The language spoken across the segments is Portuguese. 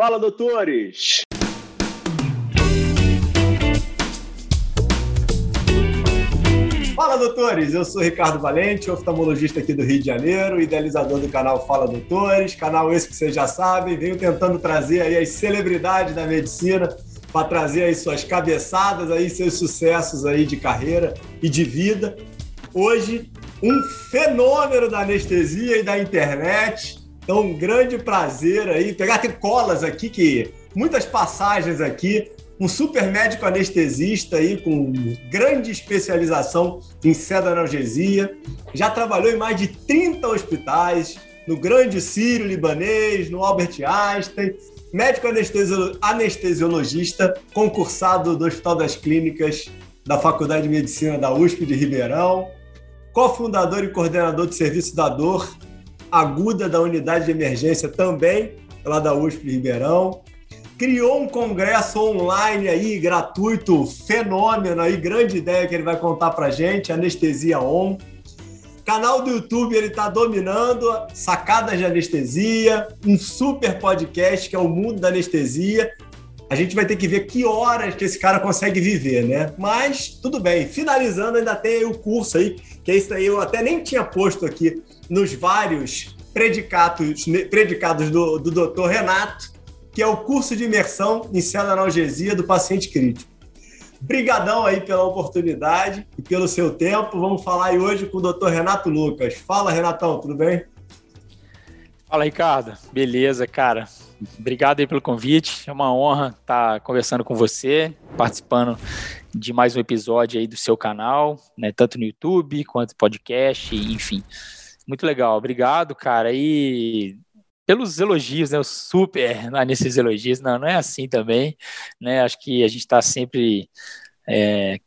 Fala, doutores! Fala, doutores! Eu sou Ricardo Valente, oftalmologista aqui do Rio de Janeiro, idealizador do canal Fala Doutores, canal esse que vocês já sabem, venho tentando trazer aí as celebridades da medicina para trazer aí suas cabeçadas aí, seus sucessos aí de carreira e de vida. Hoje, um fenômeno da anestesia e da internet. Então, um grande prazer aí pegar tem colas aqui que muitas passagens aqui um super médico anestesista aí com grande especialização em analgesia, já trabalhou em mais de 30 hospitais, no Grande Sírio Libanês, no Albert Einstein, médico anestesiologista, concursado do Hospital das Clínicas da Faculdade de Medicina da USP de Ribeirão, cofundador e coordenador de serviço da dor aguda da unidade de emergência também lá da USP Ribeirão, criou um congresso online aí, gratuito, fenômeno aí, grande ideia que ele vai contar pra gente, Anestesia On. Canal do YouTube, ele tá dominando, sacadas de anestesia, um super podcast que é o mundo da anestesia. A gente vai ter que ver que horas que esse cara consegue viver, né? Mas tudo bem. Finalizando, ainda tem o curso aí, que isso aí eu até nem tinha posto aqui nos vários predicados, predicados do, do Dr. Renato, que é o curso de imersão em analgesia do paciente crítico. Brigadão aí pela oportunidade e pelo seu tempo. Vamos falar aí hoje com o Dr. Renato Lucas. Fala, Renatão, tudo bem? Fala, Ricardo. Beleza, cara. Obrigado aí pelo convite. É uma honra estar conversando com você, participando de mais um episódio aí do seu canal, né, tanto no YouTube quanto podcast, enfim. Muito legal. Obrigado, cara. E pelos elogios, né? O super nesses elogios, não, não é assim também, né? Acho que a gente está sempre é,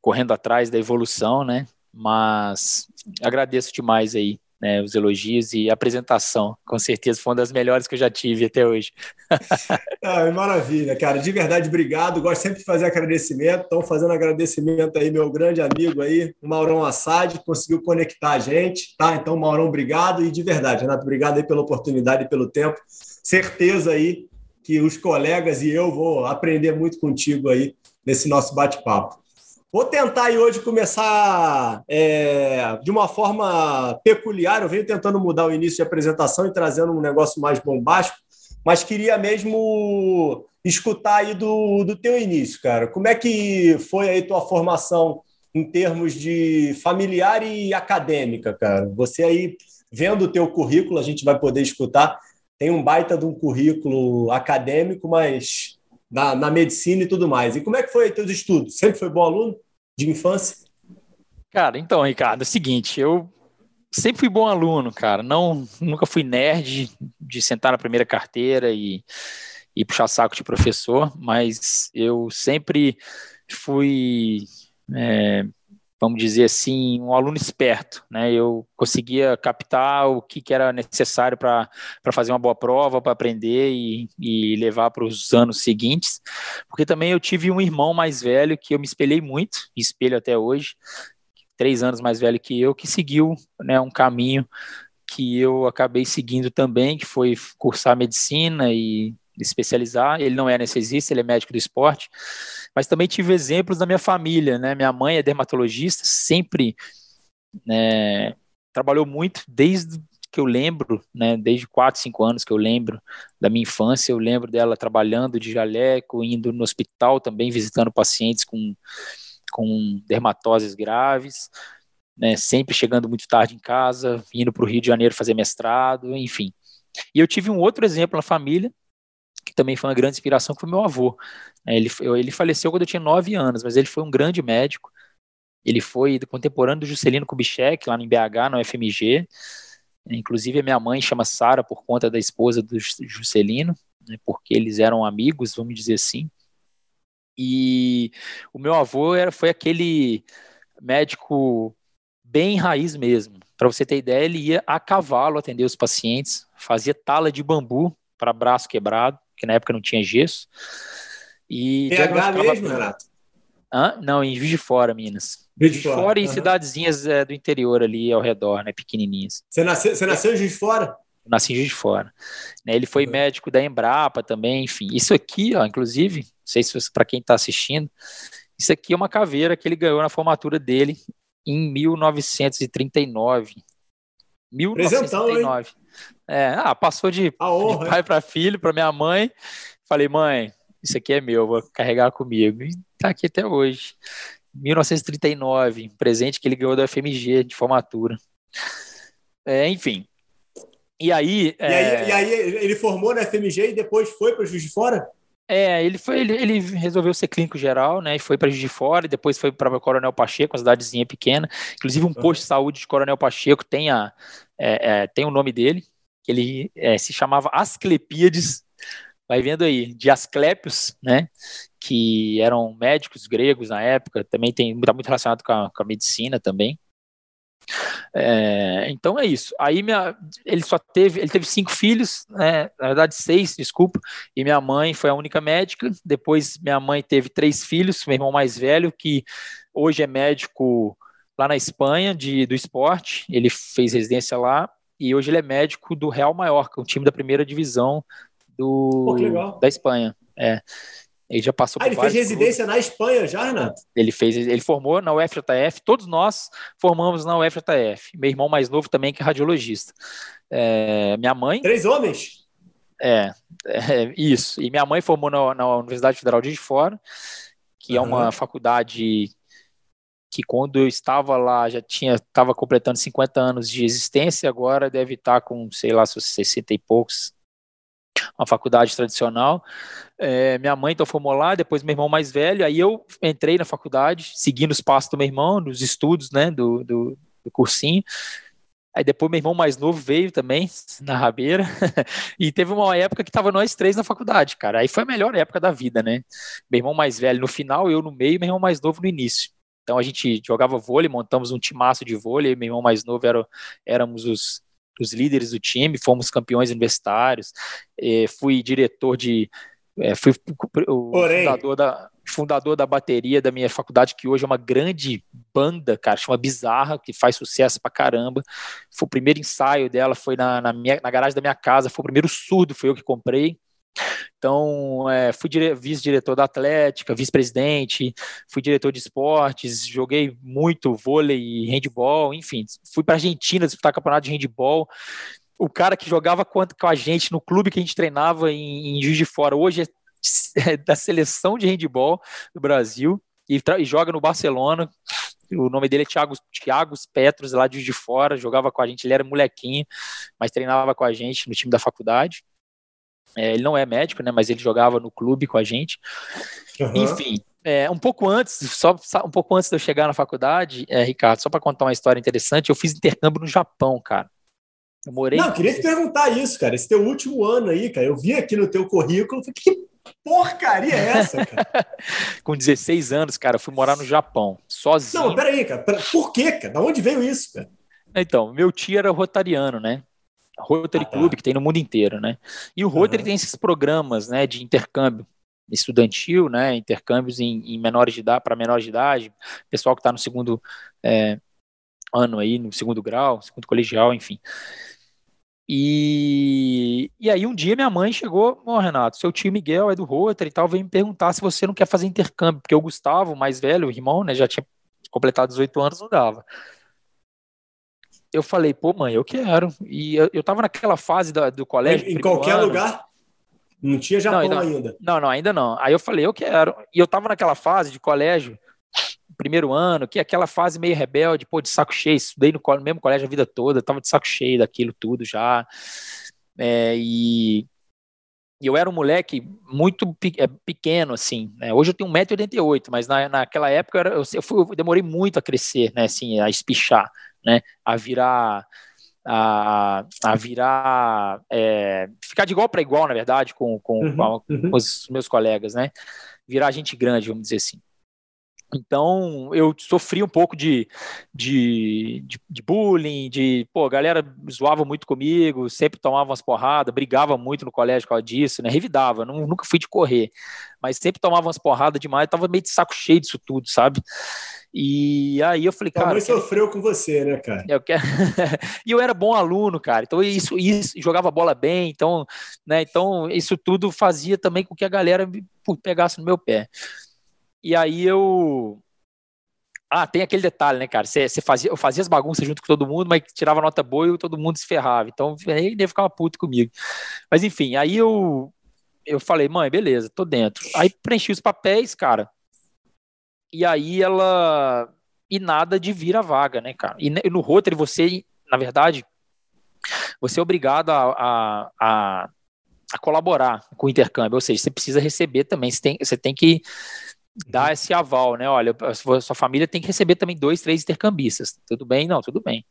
correndo atrás da evolução, né? Mas agradeço demais aí né, os elogios e a apresentação. Com certeza foi uma das melhores que eu já tive até hoje. ah, maravilha, cara. De verdade, obrigado. Gosto sempre de fazer agradecimento. Estão fazendo agradecimento aí, meu grande amigo aí, o Maurão Assad, que conseguiu conectar a gente. Tá? Então, Maurão, obrigado. E de verdade, Renato, obrigado aí pela oportunidade e pelo tempo. Certeza aí que os colegas e eu vou aprender muito contigo aí nesse nosso bate-papo. Vou tentar aí hoje começar é, de uma forma peculiar. Eu venho tentando mudar o início de apresentação e trazendo um negócio mais bombástico, mas queria mesmo escutar aí do, do teu início, cara. Como é que foi aí tua formação em termos de familiar e acadêmica, cara? Você aí, vendo o teu currículo, a gente vai poder escutar, tem um baita de um currículo acadêmico, mas na, na medicina e tudo mais. E como é que foi teus estudos? Sempre foi bom aluno de infância? Cara, então, Ricardo, é o seguinte, eu sempre fui bom aluno, cara. Não, nunca fui nerd de sentar na primeira carteira e, e puxar saco de professor, mas eu sempre fui é, vamos dizer assim, um aluno esperto, né? Eu conseguia captar o que, que era necessário para fazer uma boa prova, para aprender e, e levar para os anos seguintes, porque também eu tive um irmão mais velho que eu me espelhei muito, espelho até hoje, três anos mais velho que eu, que seguiu né, um caminho que eu acabei seguindo também, que foi cursar medicina e especializar. Ele não é anestesista, ele é médico do esporte, mas também tive exemplos da minha família, né? Minha mãe é dermatologista, sempre né, trabalhou muito desde que eu lembro, né, desde 4, 5 anos que eu lembro da minha infância, eu lembro dela trabalhando de jaleco, indo no hospital também, visitando pacientes com, com dermatoses graves, né, sempre chegando muito tarde em casa, indo para o Rio de Janeiro fazer mestrado, enfim. E eu tive um outro exemplo na família, que também foi uma grande inspiração, que foi meu avô. É, ele, ele faleceu quando eu tinha nove anos, mas ele foi um grande médico. Ele foi contemporâneo do Juscelino Kubitschek, lá em BH, no FMG. Inclusive, a minha mãe chama Sara por conta da esposa do Juscelino, né, porque eles eram amigos, vamos dizer assim. E o meu avô era, foi aquele médico bem raiz mesmo. Para você ter ideia, ele ia a cavalo atender os pacientes, fazia tala de bambu para braço quebrado, que na época não tinha gesso. E PH mesmo, Renato? Hã? Não, em Juiz de Fora, Minas. Juiz de Fora, fora e uhum. cidadezinhas é, do interior ali ao redor, né, pequenininhas. Você nasceu, você nasceu em Juiz de Fora? nasci em Juiz de Fora. Né, ele foi uhum. médico da Embrapa também, enfim. Isso aqui, ó, inclusive, não sei se para quem está assistindo, isso aqui é uma caveira que ele ganhou na formatura dele em 1939. 1939. É, ah, passou de, de pai para filho, para minha mãe. Falei, mãe, isso aqui é meu, vou carregar comigo. E tá aqui até hoje. 1939, presente que ele ganhou da FMG de formatura. É, enfim. E aí, e aí, é... e aí, ele formou na FMG e depois foi para o Juiz de Fora? É, ele foi, ele, ele, resolveu ser clínico geral, né? E foi para Juiz de Fora, e depois foi para Coronel Pacheco, uma cidadezinha pequena. Inclusive um posto de saúde de Coronel Pacheco tem a é, é, tem o nome dele, ele é, se chamava Asclepíades vai vendo aí, de Asclepios, né, que eram médicos gregos na época, também tem está muito relacionado com a, com a medicina também. É, então é isso. Aí minha, ele só teve, ele teve cinco filhos, né, na verdade seis, desculpa. E minha mãe foi a única médica. Depois minha mãe teve três filhos, meu irmão mais velho que hoje é médico lá na Espanha de do esporte. Ele fez residência lá e hoje ele é médico do Real Maiorca, um time da primeira divisão do, Pô, da Espanha. É. Ele já passou ah, ele fez residência clubes. na Espanha já, Renato? Ele fez, ele formou na UFJF, todos nós formamos na UFJF. Meu irmão mais novo também, que é radiologista. É, minha mãe. Três homens? É, é, isso. E minha mãe formou na, na Universidade Federal de Fora, que uhum. é uma faculdade que quando eu estava lá já tinha estava completando 50 anos de existência, agora deve estar com, sei lá, 60 e poucos, uma faculdade tradicional. É, minha mãe então formou lá, depois meu irmão mais velho, aí eu entrei na faculdade, seguindo os passos do meu irmão, nos estudos, né, do, do, do cursinho. Aí depois meu irmão mais novo veio também, na rabeira, e teve uma época que tava nós três na faculdade, cara. Aí foi a melhor época da vida, né? Meu irmão mais velho no final, eu no meio, meu irmão mais novo no início. Então a gente jogava vôlei, montamos um timaço de vôlei, meu irmão mais novo era, éramos os os líderes do time, fomos campeões universitários, eh, fui diretor de. Eh, fui o Porém. fundador da, fundador da bateria da minha faculdade, que hoje é uma grande banda, cara, chama Bizarra, que faz sucesso pra caramba. Foi o primeiro ensaio dela, foi na, na, minha, na garagem da minha casa, foi o primeiro surdo, foi eu que comprei. Então, é, fui vice-diretor da Atlética, vice-presidente, fui diretor de esportes, joguei muito vôlei e handball, enfim, fui para a Argentina disputar campeonato de handball. O cara que jogava com a gente no clube que a gente treinava em, em Juiz de Fora, hoje é, é da seleção de handball do Brasil e, e joga no Barcelona. O nome dele é Thiago, Thiago Petros, lá de de Fora, jogava com a gente, ele era molequinho, mas treinava com a gente no time da faculdade. É, ele não é médico, né? Mas ele jogava no clube com a gente. Uhum. Enfim, é, um pouco antes, só um pouco antes de eu chegar na faculdade, é, Ricardo, só para contar uma história interessante, eu fiz intercâmbio no Japão, cara. Eu morei. Não, eu queria te perguntar isso, cara. Esse teu último ano aí, cara, eu vi aqui no teu currículo, falei, que porcaria é essa, cara? Com 16 anos, cara, eu fui morar no Japão, sozinho. Não, peraí, cara. Por quê, cara? Da onde veio isso, cara? Então, meu tio era rotariano, né? Rotary ah, tá. Club, que tem no mundo inteiro, né? E o Rotary uhum. tem esses programas, né, de intercâmbio estudantil, né, intercâmbios em, em menores de idade, para menores de idade, pessoal que está no segundo é, ano aí, no segundo grau, segundo colegial, enfim. E, e aí um dia minha mãe chegou, ó oh, Renato, seu tio Miguel é do Rotary e tal, veio me perguntar se você não quer fazer intercâmbio, porque o Gustavo, mais velho, o irmão, né, já tinha completado 18 anos, não dava eu falei, pô, mãe, eu quero. E eu, eu tava naquela fase da, do colégio. Em qualquer ano. lugar? Não tinha Japão não, ainda, ainda. Não, não, ainda não. Aí eu falei, eu quero. E eu tava naquela fase de colégio, primeiro ano, que é aquela fase meio rebelde, pô, de saco cheio. Estudei no, no mesmo colégio a vida toda, tava de saco cheio daquilo tudo já. É, e eu era um moleque muito é, pequeno, assim. Né? Hoje eu tenho 1,88m, mas na, naquela época eu, era, eu, eu, fui, eu, demorei muito a crescer, né? Assim, a espichar né, a virar a, a virar é, ficar de igual para igual, na verdade, com, com, uhum, com, uhum. os meus colegas, né? Virar gente grande, vamos dizer assim. Então, eu sofri um pouco de, de, de, de, bullying, de, pô, a galera zoava muito comigo, sempre tomava umas porradas, brigava muito no colégio por causa disso, né? Revidava, não, nunca fui de correr, mas sempre tomava umas porradas demais, tava meio de saco cheio disso tudo, sabe? E aí eu falei, cara. Tua mãe sofreu com você, né, cara? Eu quero... e eu era bom aluno, cara. Então isso, isso jogava bola bem, então, né? Então isso tudo fazia também com que a galera pegasse no meu pé. E aí eu. Ah, tem aquele detalhe, né, cara? Você, fazia, eu fazia as bagunças junto com todo mundo, mas tirava nota boa e todo mundo se ferrava. Então, ele ficava puto comigo. Mas enfim, aí eu eu falei, mãe, beleza, tô dentro. Aí preenchi os papéis, cara. E aí ela. E nada de vir a vaga, né, cara? E no Rotary você, na verdade, você é obrigado a, a, a, a colaborar com o intercâmbio. Ou seja, você precisa receber também. Você tem, você tem que dar uhum. esse aval, né? Olha, sua família tem que receber também dois, três intercambistas. Tudo bem? Não, tudo bem.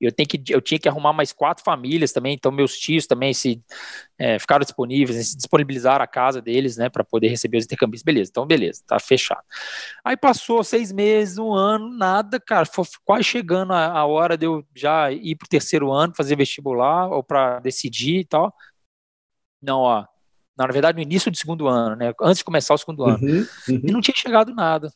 Eu, tenho que, eu tinha que arrumar mais quatro famílias também, então meus tios também se é, ficaram disponíveis, se disponibilizaram a casa deles, né, para poder receber os intercambistas. Beleza, então beleza, tá fechado. Aí passou seis meses, um ano, nada, cara, foi quase chegando a, a hora de eu já ir pro terceiro ano, fazer vestibular ou para decidir e tal. Não, ó, na verdade, no início do segundo ano, né? Antes de começar o segundo ano. Uhum, uhum. E não tinha chegado nada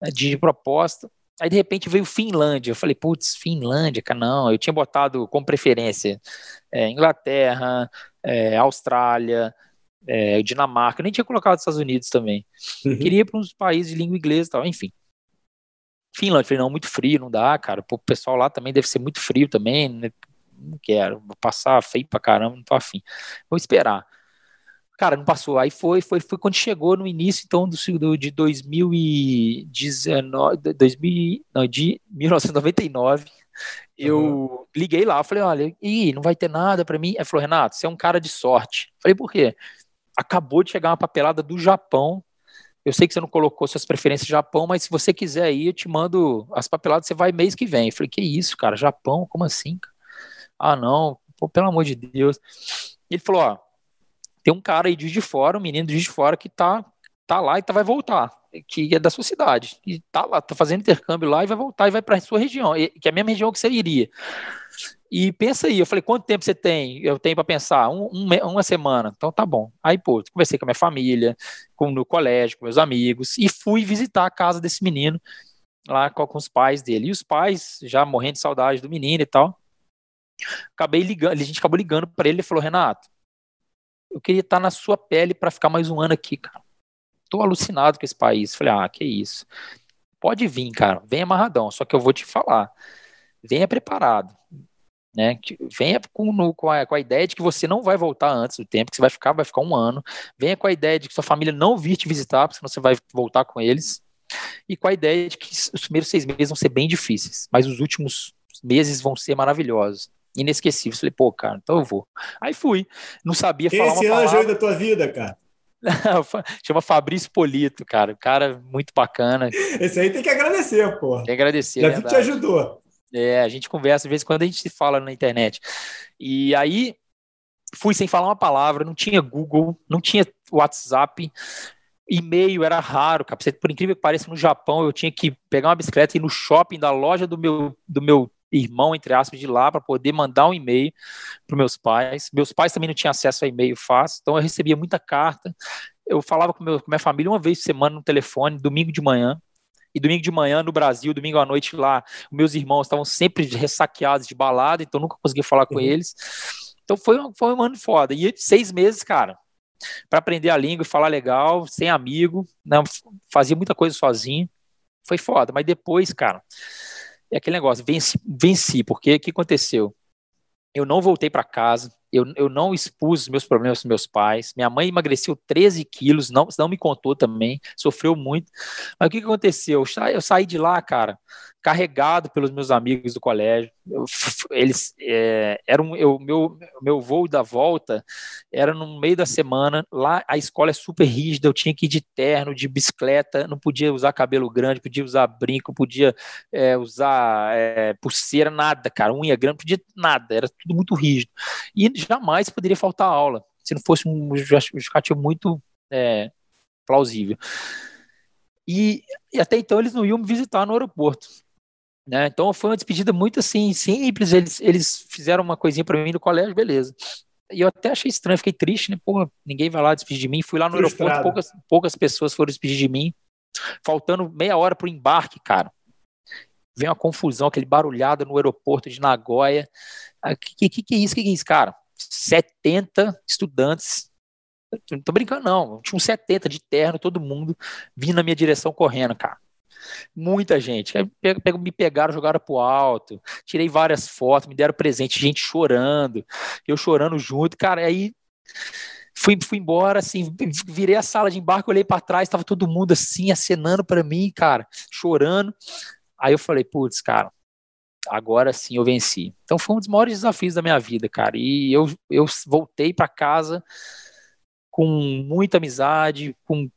né, de proposta. Aí, de repente, veio Finlândia. Eu falei, putz, Finlândia, cara, não. Eu tinha botado como preferência é, Inglaterra, é, Austrália, é, Dinamarca. Eu nem tinha colocado Estados Unidos também. Uhum. Queria ir para uns países de língua inglesa e tal, enfim. Finlândia, falei, não, muito frio, não dá, cara. o pessoal lá também deve ser muito frio também. Né? Não quero, vou passar feio pra caramba, não tô afim. Vou esperar. Cara, não passou. Aí foi, foi, foi quando chegou no início, então, do, do de 2019, 2000, não, de 1999, eu uhum. liguei lá, falei, olha, e não vai ter nada para mim. Aí falou, Renato, você é um cara de sorte. Falei, por quê? Acabou de chegar uma papelada do Japão. Eu sei que você não colocou suas preferências Japão, mas se você quiser ir, eu te mando as papeladas, você vai mês que vem. Eu falei, que isso, cara, Japão? Como assim? Ah, não, pô, pelo amor de Deus. Ele falou, ó, tem um cara aí de Fora, um menino de Fora que tá, tá lá e tá, vai voltar, que é da sua cidade, e tá lá, tá fazendo intercâmbio lá e vai voltar e vai para sua região, que é a mesma região que você iria. E pensa aí, eu falei, quanto tempo você tem? Eu tenho para pensar, um, um, uma semana. Então tá bom. Aí, pô, conversei com a minha família, com no colégio, com meus amigos, e fui visitar a casa desse menino lá com, com os pais dele. E os pais, já morrendo de saudade do menino e tal, acabei ligando, a gente acabou ligando para ele e falou, Renato, eu queria estar na sua pele para ficar mais um ano aqui, cara. Tô alucinado com esse país. Falei, ah, que isso. Pode vir, cara. Venha amarradão. Só que eu vou te falar. Venha preparado. Né? Venha com, no, com, a, com, a, ideia de que você não vai voltar antes do tempo, que você vai ficar, vai ficar um ano. Venha com a ideia de que sua família não vir te visitar, porque senão você vai voltar com eles. E com a ideia de que os primeiros seis meses vão ser bem difíceis, mas os últimos meses vão ser maravilhosos inesquecível. Falei, pô, cara, então eu vou. Aí fui. Não sabia Quem falar esse uma anjo aí da tua vida, cara? Chama Fabrício Polito, cara. Cara muito bacana. Esse aí tem que agradecer, pô. Tem que agradecer. Já que te ajudou. É, a gente conversa, às vezes, quando a gente se fala na internet. E aí, fui sem falar uma palavra, não tinha Google, não tinha WhatsApp, e-mail era raro, cara. Por incrível que pareça, no Japão eu tinha que pegar uma bicicleta e ir no shopping da loja do meu, do meu irmão, entre aspas, de lá para poder mandar um e-mail para meus pais. Meus pais também não tinham acesso a e-mail fácil, então eu recebia muita carta. Eu falava com, meu, com minha família uma vez por semana no telefone, domingo de manhã. E domingo de manhã no Brasil, domingo à noite lá, meus irmãos estavam sempre ressaqueados de balada, então nunca conseguia falar com uhum. eles. Então foi, foi um ano foda. E seis meses, cara, para aprender a língua e falar legal, sem amigo, não, fazia muita coisa sozinho. Foi foda. Mas depois, cara, é aquele negócio, venci, venci porque o que aconteceu? Eu não voltei para casa, eu, eu não expus meus problemas para meus pais. Minha mãe emagreceu 13 quilos, não, não me contou também, sofreu muito. Mas o que, que aconteceu? Eu saí de lá, cara, carregado pelos meus amigos do colégio. Eu, eles é, eram eu, meu meu voo da volta era no meio da semana. Lá a escola é super rígida, eu tinha que ir de terno, de bicicleta, não podia usar cabelo grande, podia usar brinco, podia é, usar é, pulseira, nada, cara, unha grande, podia nada, era tudo muito rígido. E jamais poderia faltar aula, se não fosse um justificativo muito é, plausível. E, e até então eles não iam me visitar no aeroporto. Né? Então foi uma despedida muito assim, simples. Eles, eles fizeram uma coisinha para mim no colégio, beleza. E eu até achei estranho, fiquei triste, né? Pô, ninguém vai lá despedir de mim. Fui lá no Frustrado. aeroporto, poucas, poucas pessoas foram despedir de mim. Faltando meia hora pro embarque, cara. Vem uma confusão, aquele barulhado no aeroporto de Nagoya. O ah, que, que, que é isso? O que, que é isso, cara? 70 estudantes não tô brincando, não. Tinha uns 70 de terno, todo mundo vindo na minha direção correndo, cara. Muita gente. me pegaram, jogaram pro alto. Tirei várias fotos, me deram presente, gente chorando. Eu chorando junto. Cara, aí fui, fui embora, assim, virei a sala de embarque, olhei para trás, tava todo mundo assim, acenando para mim, cara, chorando. Aí eu falei, putz, cara, agora sim eu venci. Então foi um dos maiores desafios da minha vida, cara. E eu, eu voltei para casa com muita amizade, com,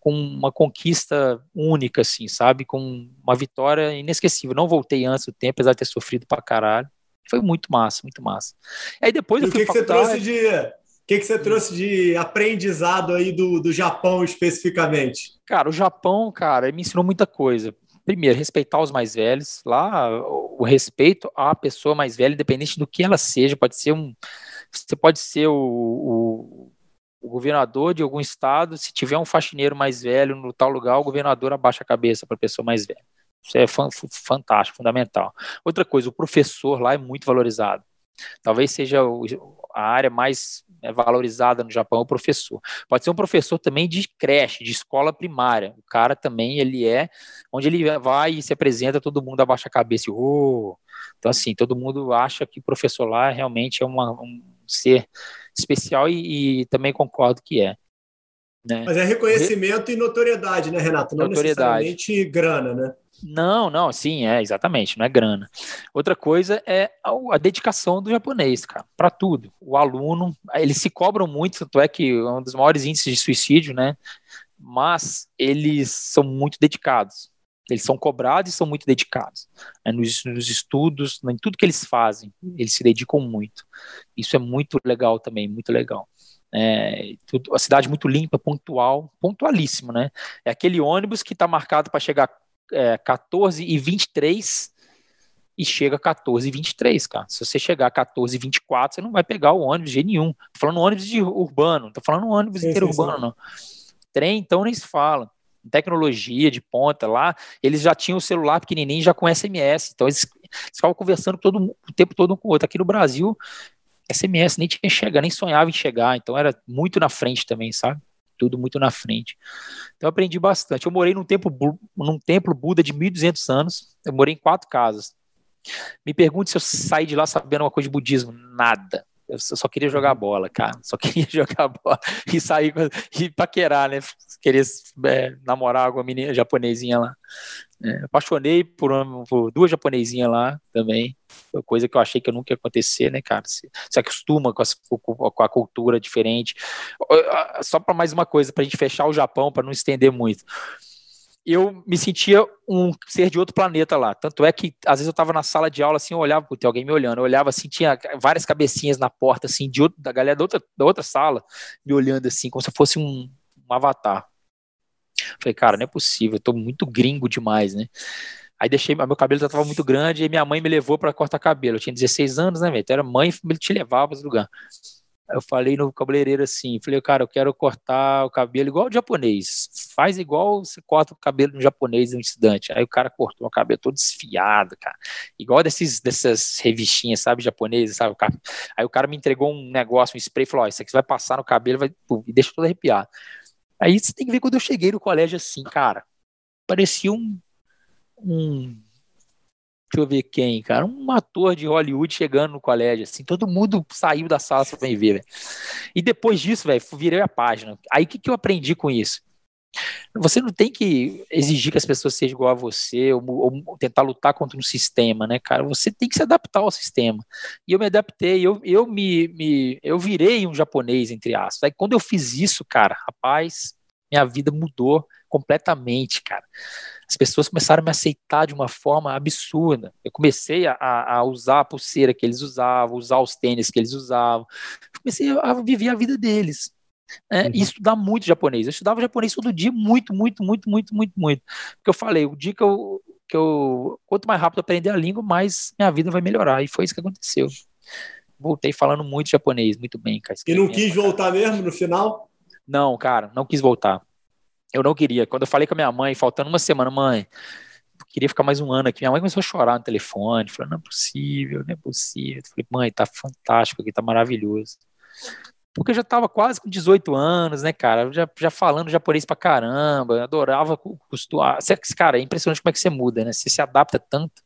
com uma conquista única, assim, sabe? Com uma vitória inesquecível. Não voltei antes do tempo, apesar de ter sofrido pra caralho. Foi muito massa, muito massa. Aí depois e eu fui o que, que você trouxe de o que, que você trouxe de aprendizado aí do, do Japão especificamente? Cara, o Japão, cara, me ensinou muita coisa. Primeiro, respeitar os mais velhos. Lá, o respeito à pessoa mais velha, independente do que ela seja, pode ser um. Você pode ser o, o o governador de algum estado, se tiver um faxineiro mais velho no tal lugar, o governador abaixa a cabeça para a pessoa mais velha. Isso é fantástico, fundamental. Outra coisa, o professor lá é muito valorizado. Talvez seja a área mais é, valorizada no Japão, o professor. Pode ser um professor também de creche, de escola primária. O cara também, ele é, onde ele vai e se apresenta, todo mundo abaixa a cabeça oh! Então, assim, todo mundo acha que o professor lá realmente é uma, um ser especial e, e também concordo que é. Né? Mas é reconhecimento e notoriedade, né, Renato? Não notoriedade. necessariamente grana, né? Não, não, sim, é exatamente, não é grana. Outra coisa é a, a dedicação do japonês, cara, para tudo. O aluno, eles se cobram muito, tanto é que é um dos maiores índices de suicídio, né? Mas eles são muito dedicados. Eles são cobrados e são muito dedicados. Né? Nos, nos, estudos, em tudo que eles fazem, eles se dedicam muito. Isso é muito legal também, muito legal. É, tudo, a cidade muito limpa, pontual, pontualíssimo, né? É aquele ônibus que está marcado para chegar é, 14 e 23 e chega 14 e 23, cara. Se você chegar 14 e 24, você não vai pegar o ônibus de jeito nenhum. Tô falando ônibus de urbano, não tô falando ônibus sim, inteiro sim, urbano, sim. não. Trem, então, nem se fala tecnologia de ponta lá, eles já tinham o celular pequenininho já com SMS, então eles, eles ficavam conversando todo, o tempo todo um com o outro. Aqui no Brasil, SMS nem tinha chegar, nem sonhava em chegar, então era muito na frente também, sabe? Tudo muito na frente. Então aprendi bastante. Eu morei num templo, num templo Buda de 1200 anos, eu morei em quatro casas. Me pergunte se eu saí de lá sabendo uma coisa de budismo. Nada. Eu só queria jogar uhum. bola, cara. Só queria jogar bola e sair e paquerar, né? Querer é, namorar alguma menina japonesinha lá. É, apaixonei por, uma, por, duas japonesinhas lá também. Foi coisa que eu achei que nunca ia acontecer, né, cara? Se, se acostuma com, as, com, a cultura diferente. Só para mais uma coisa, para a gente fechar o Japão, para não estender muito eu me sentia um ser de outro planeta lá. Tanto é que, às vezes, eu estava na sala de aula, assim, eu olhava, tem alguém me olhando, eu olhava assim, tinha várias cabecinhas na porta, assim, de outro, da galera da outra, da outra sala, me olhando assim, como se fosse um, um avatar. Falei, cara, não é possível, eu tô muito gringo demais, né? Aí deixei, meu cabelo já estava muito grande, e minha mãe me levou para cortar cabelo. Eu tinha 16 anos, né, velho? Então era mãe, te levava para lugar eu falei no cabeleireiro assim, falei, cara, eu quero cortar o cabelo igual o japonês. Faz igual você corta o cabelo no japonês no estudante. Aí o cara cortou o cabelo todo desfiado, cara. Igual desses, dessas revistinhas, sabe, japonesas, sabe? Aí o cara me entregou um negócio, um spray, falou, ó, isso aqui você vai passar no cabelo vai, e deixa todo arrepiado. Aí você tem que ver quando eu cheguei no colégio assim, cara, parecia um, um deixa eu ver quem, cara, um ator de Hollywood chegando no colégio, assim, todo mundo saiu da sala para ver, velho. E depois disso, velho, virei a página. Aí o que, que eu aprendi com isso? Você não tem que exigir que as pessoas sejam igual a você ou, ou, tentar lutar contra um sistema, né, cara? Você tem que se adaptar ao sistema. E eu me adaptei, eu, eu me, me eu virei um japonês entre aspas. Aí quando eu fiz isso, cara, rapaz, minha vida mudou completamente, cara as pessoas começaram a me aceitar de uma forma absurda. Eu comecei a, a usar a pulseira que eles usavam, usar os tênis que eles usavam. Comecei a viver a vida deles. né, uhum. e estudar muito japonês. Eu estudava japonês todo dia, muito, muito, muito, muito, muito, muito. Porque eu falei, o dia que eu, que eu quanto mais rápido eu aprender a língua, mais minha vida vai melhorar. E foi isso que aconteceu. Voltei falando muito japonês, muito bem, cara. E não quis voltar mesmo no final? Não, cara, não quis voltar. Eu não queria. Quando eu falei com a minha mãe, faltando uma semana, mãe, queria ficar mais um ano aqui. Minha mãe começou a chorar no telefone, falou, não é possível, não é possível. Eu falei, mãe, tá fantástico aqui, tá maravilhoso. Porque eu já tava quase com 18 anos, né, cara? Já, já falando japonês pra caramba, adorava costurar. Cara, é impressionante como é que você muda, né? Você se adapta tanto.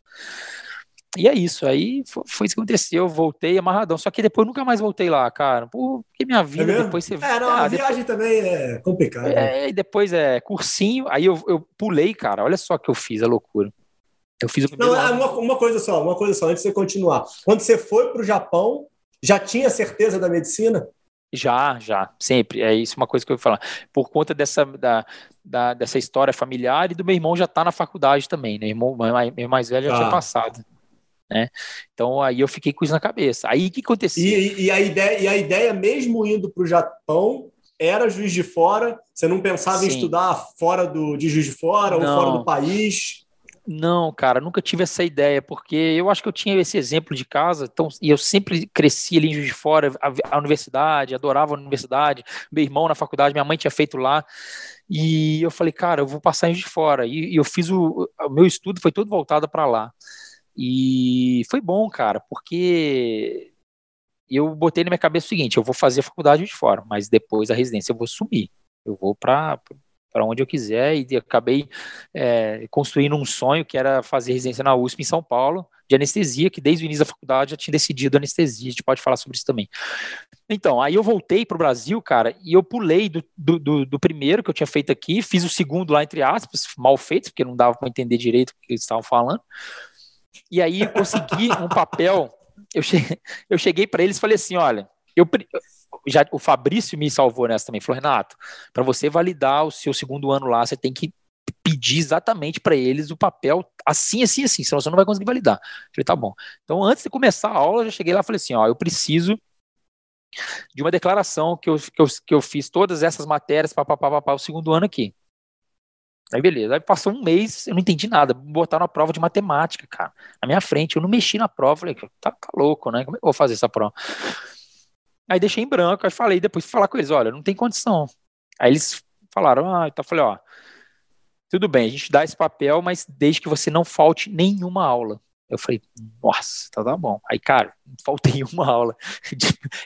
E é isso, aí foi, foi, isso que aconteceu. Eu voltei amarradão, só que depois nunca mais voltei lá, cara. porque minha vida é depois você. É, não, ah, a viagem também é complicada. É, e depois é cursinho, aí eu, eu pulei, cara. Olha só que eu fiz, a loucura. Eu fiz o primeiro. Não, é uma, uma, coisa só, uma coisa só, antes de você continuar. Quando você foi para o Japão, já tinha certeza da medicina? Já, já, sempre. É isso uma coisa que eu vou falar. Por conta dessa, da, da dessa história familiar e do meu irmão já tá na faculdade também, né? Meu irmão, meu mais velho já ah. tinha passado né? Então aí eu fiquei com isso na cabeça. Aí o que aconteceu? E, e, a ideia, e a ideia, mesmo indo para o Japão, era Juiz de Fora? Você não pensava Sim. em estudar fora do, de Juiz de Fora não. ou fora do país? Não, cara, nunca tive essa ideia, porque eu acho que eu tinha esse exemplo de casa, então, e eu sempre cresci ali em Juiz de Fora, a, a universidade, adorava a universidade, meu irmão na faculdade, minha mãe tinha feito lá, e eu falei, cara, eu vou passar em Juiz de Fora, e, e eu fiz o, o meu estudo foi todo voltado para lá. E foi bom, cara, porque eu botei na minha cabeça o seguinte: eu vou fazer a faculdade de fora, mas depois a residência eu vou sumir. Eu vou para para onde eu quiser e acabei é, construindo um sonho que era fazer residência na USP em São Paulo de anestesia, que desde o início da faculdade já tinha decidido anestesia, a gente pode falar sobre isso também. Então, aí eu voltei para o Brasil, cara, e eu pulei do, do, do, primeiro que eu tinha feito aqui, fiz o segundo lá, entre aspas, mal feito, porque não dava para entender direito o que eles estavam falando, e aí eu consegui um papel. Eu cheguei, eu cheguei para eles e falei assim: olha, eu, já o Fabrício me salvou nessa também. Falou, Renato, para você validar o seu segundo ano lá, você tem que pedir exatamente para eles o papel assim, assim, assim, senão você não vai conseguir validar. Eu falei, tá bom. Então, antes de começar a aula, eu já cheguei lá e falei assim: ó, eu preciso de uma declaração que eu, que eu, que eu fiz todas essas matérias para o segundo ano aqui. Aí beleza. Aí passou um mês, eu não entendi nada. Botaram a prova de matemática, cara, na minha frente. Eu não mexi na prova. Falei, tá, tá louco, né? Como é que eu vou fazer essa prova? Aí deixei em branco, aí falei, depois fui falar com eles, olha, não tem condição. Aí eles falaram, ah, então eu falei, ó, tudo bem, a gente dá esse papel, mas desde que você não falte nenhuma aula. Eu falei, nossa, tá, tá bom. Aí, cara, faltei uma aula.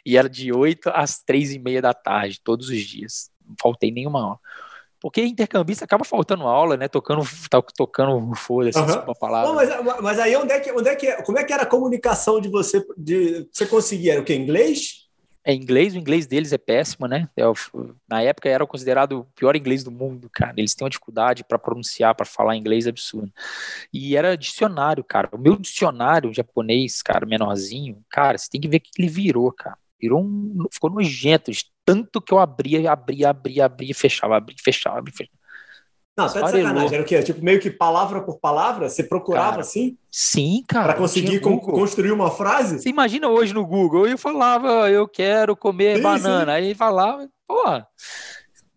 e era de 8 às 3 e meia da tarde, todos os dias. Não faltei nenhuma aula. Porque intercambista acaba faltando aula, né? Tocando, tá, tocando foda-se, uhum. uma palavra. Não, mas, mas aí onde é que, onde é que como é que era a comunicação de você? De, você conseguia? Era o que? Inglês? É inglês, o inglês deles é péssimo, né? É, na época era considerado o pior inglês do mundo, cara. Eles têm uma dificuldade para pronunciar, para falar inglês absurdo. E era dicionário, cara. O meu dicionário japonês, cara, menorzinho, cara, você tem que ver o que ele virou, cara. Virou um. Ficou nojento, de tanto que eu abria, abria, abria, abria, fechava, abria, fechava, abria, fechava. Não, tá de sacanagem. Era o quê? Tipo, meio que palavra por palavra? Você procurava cara, assim? Sim, cara. Para conseguir con construir uma frase? Você imagina hoje no Google, eu falava, eu quero comer sim, banana. Sim. Aí falava, porra.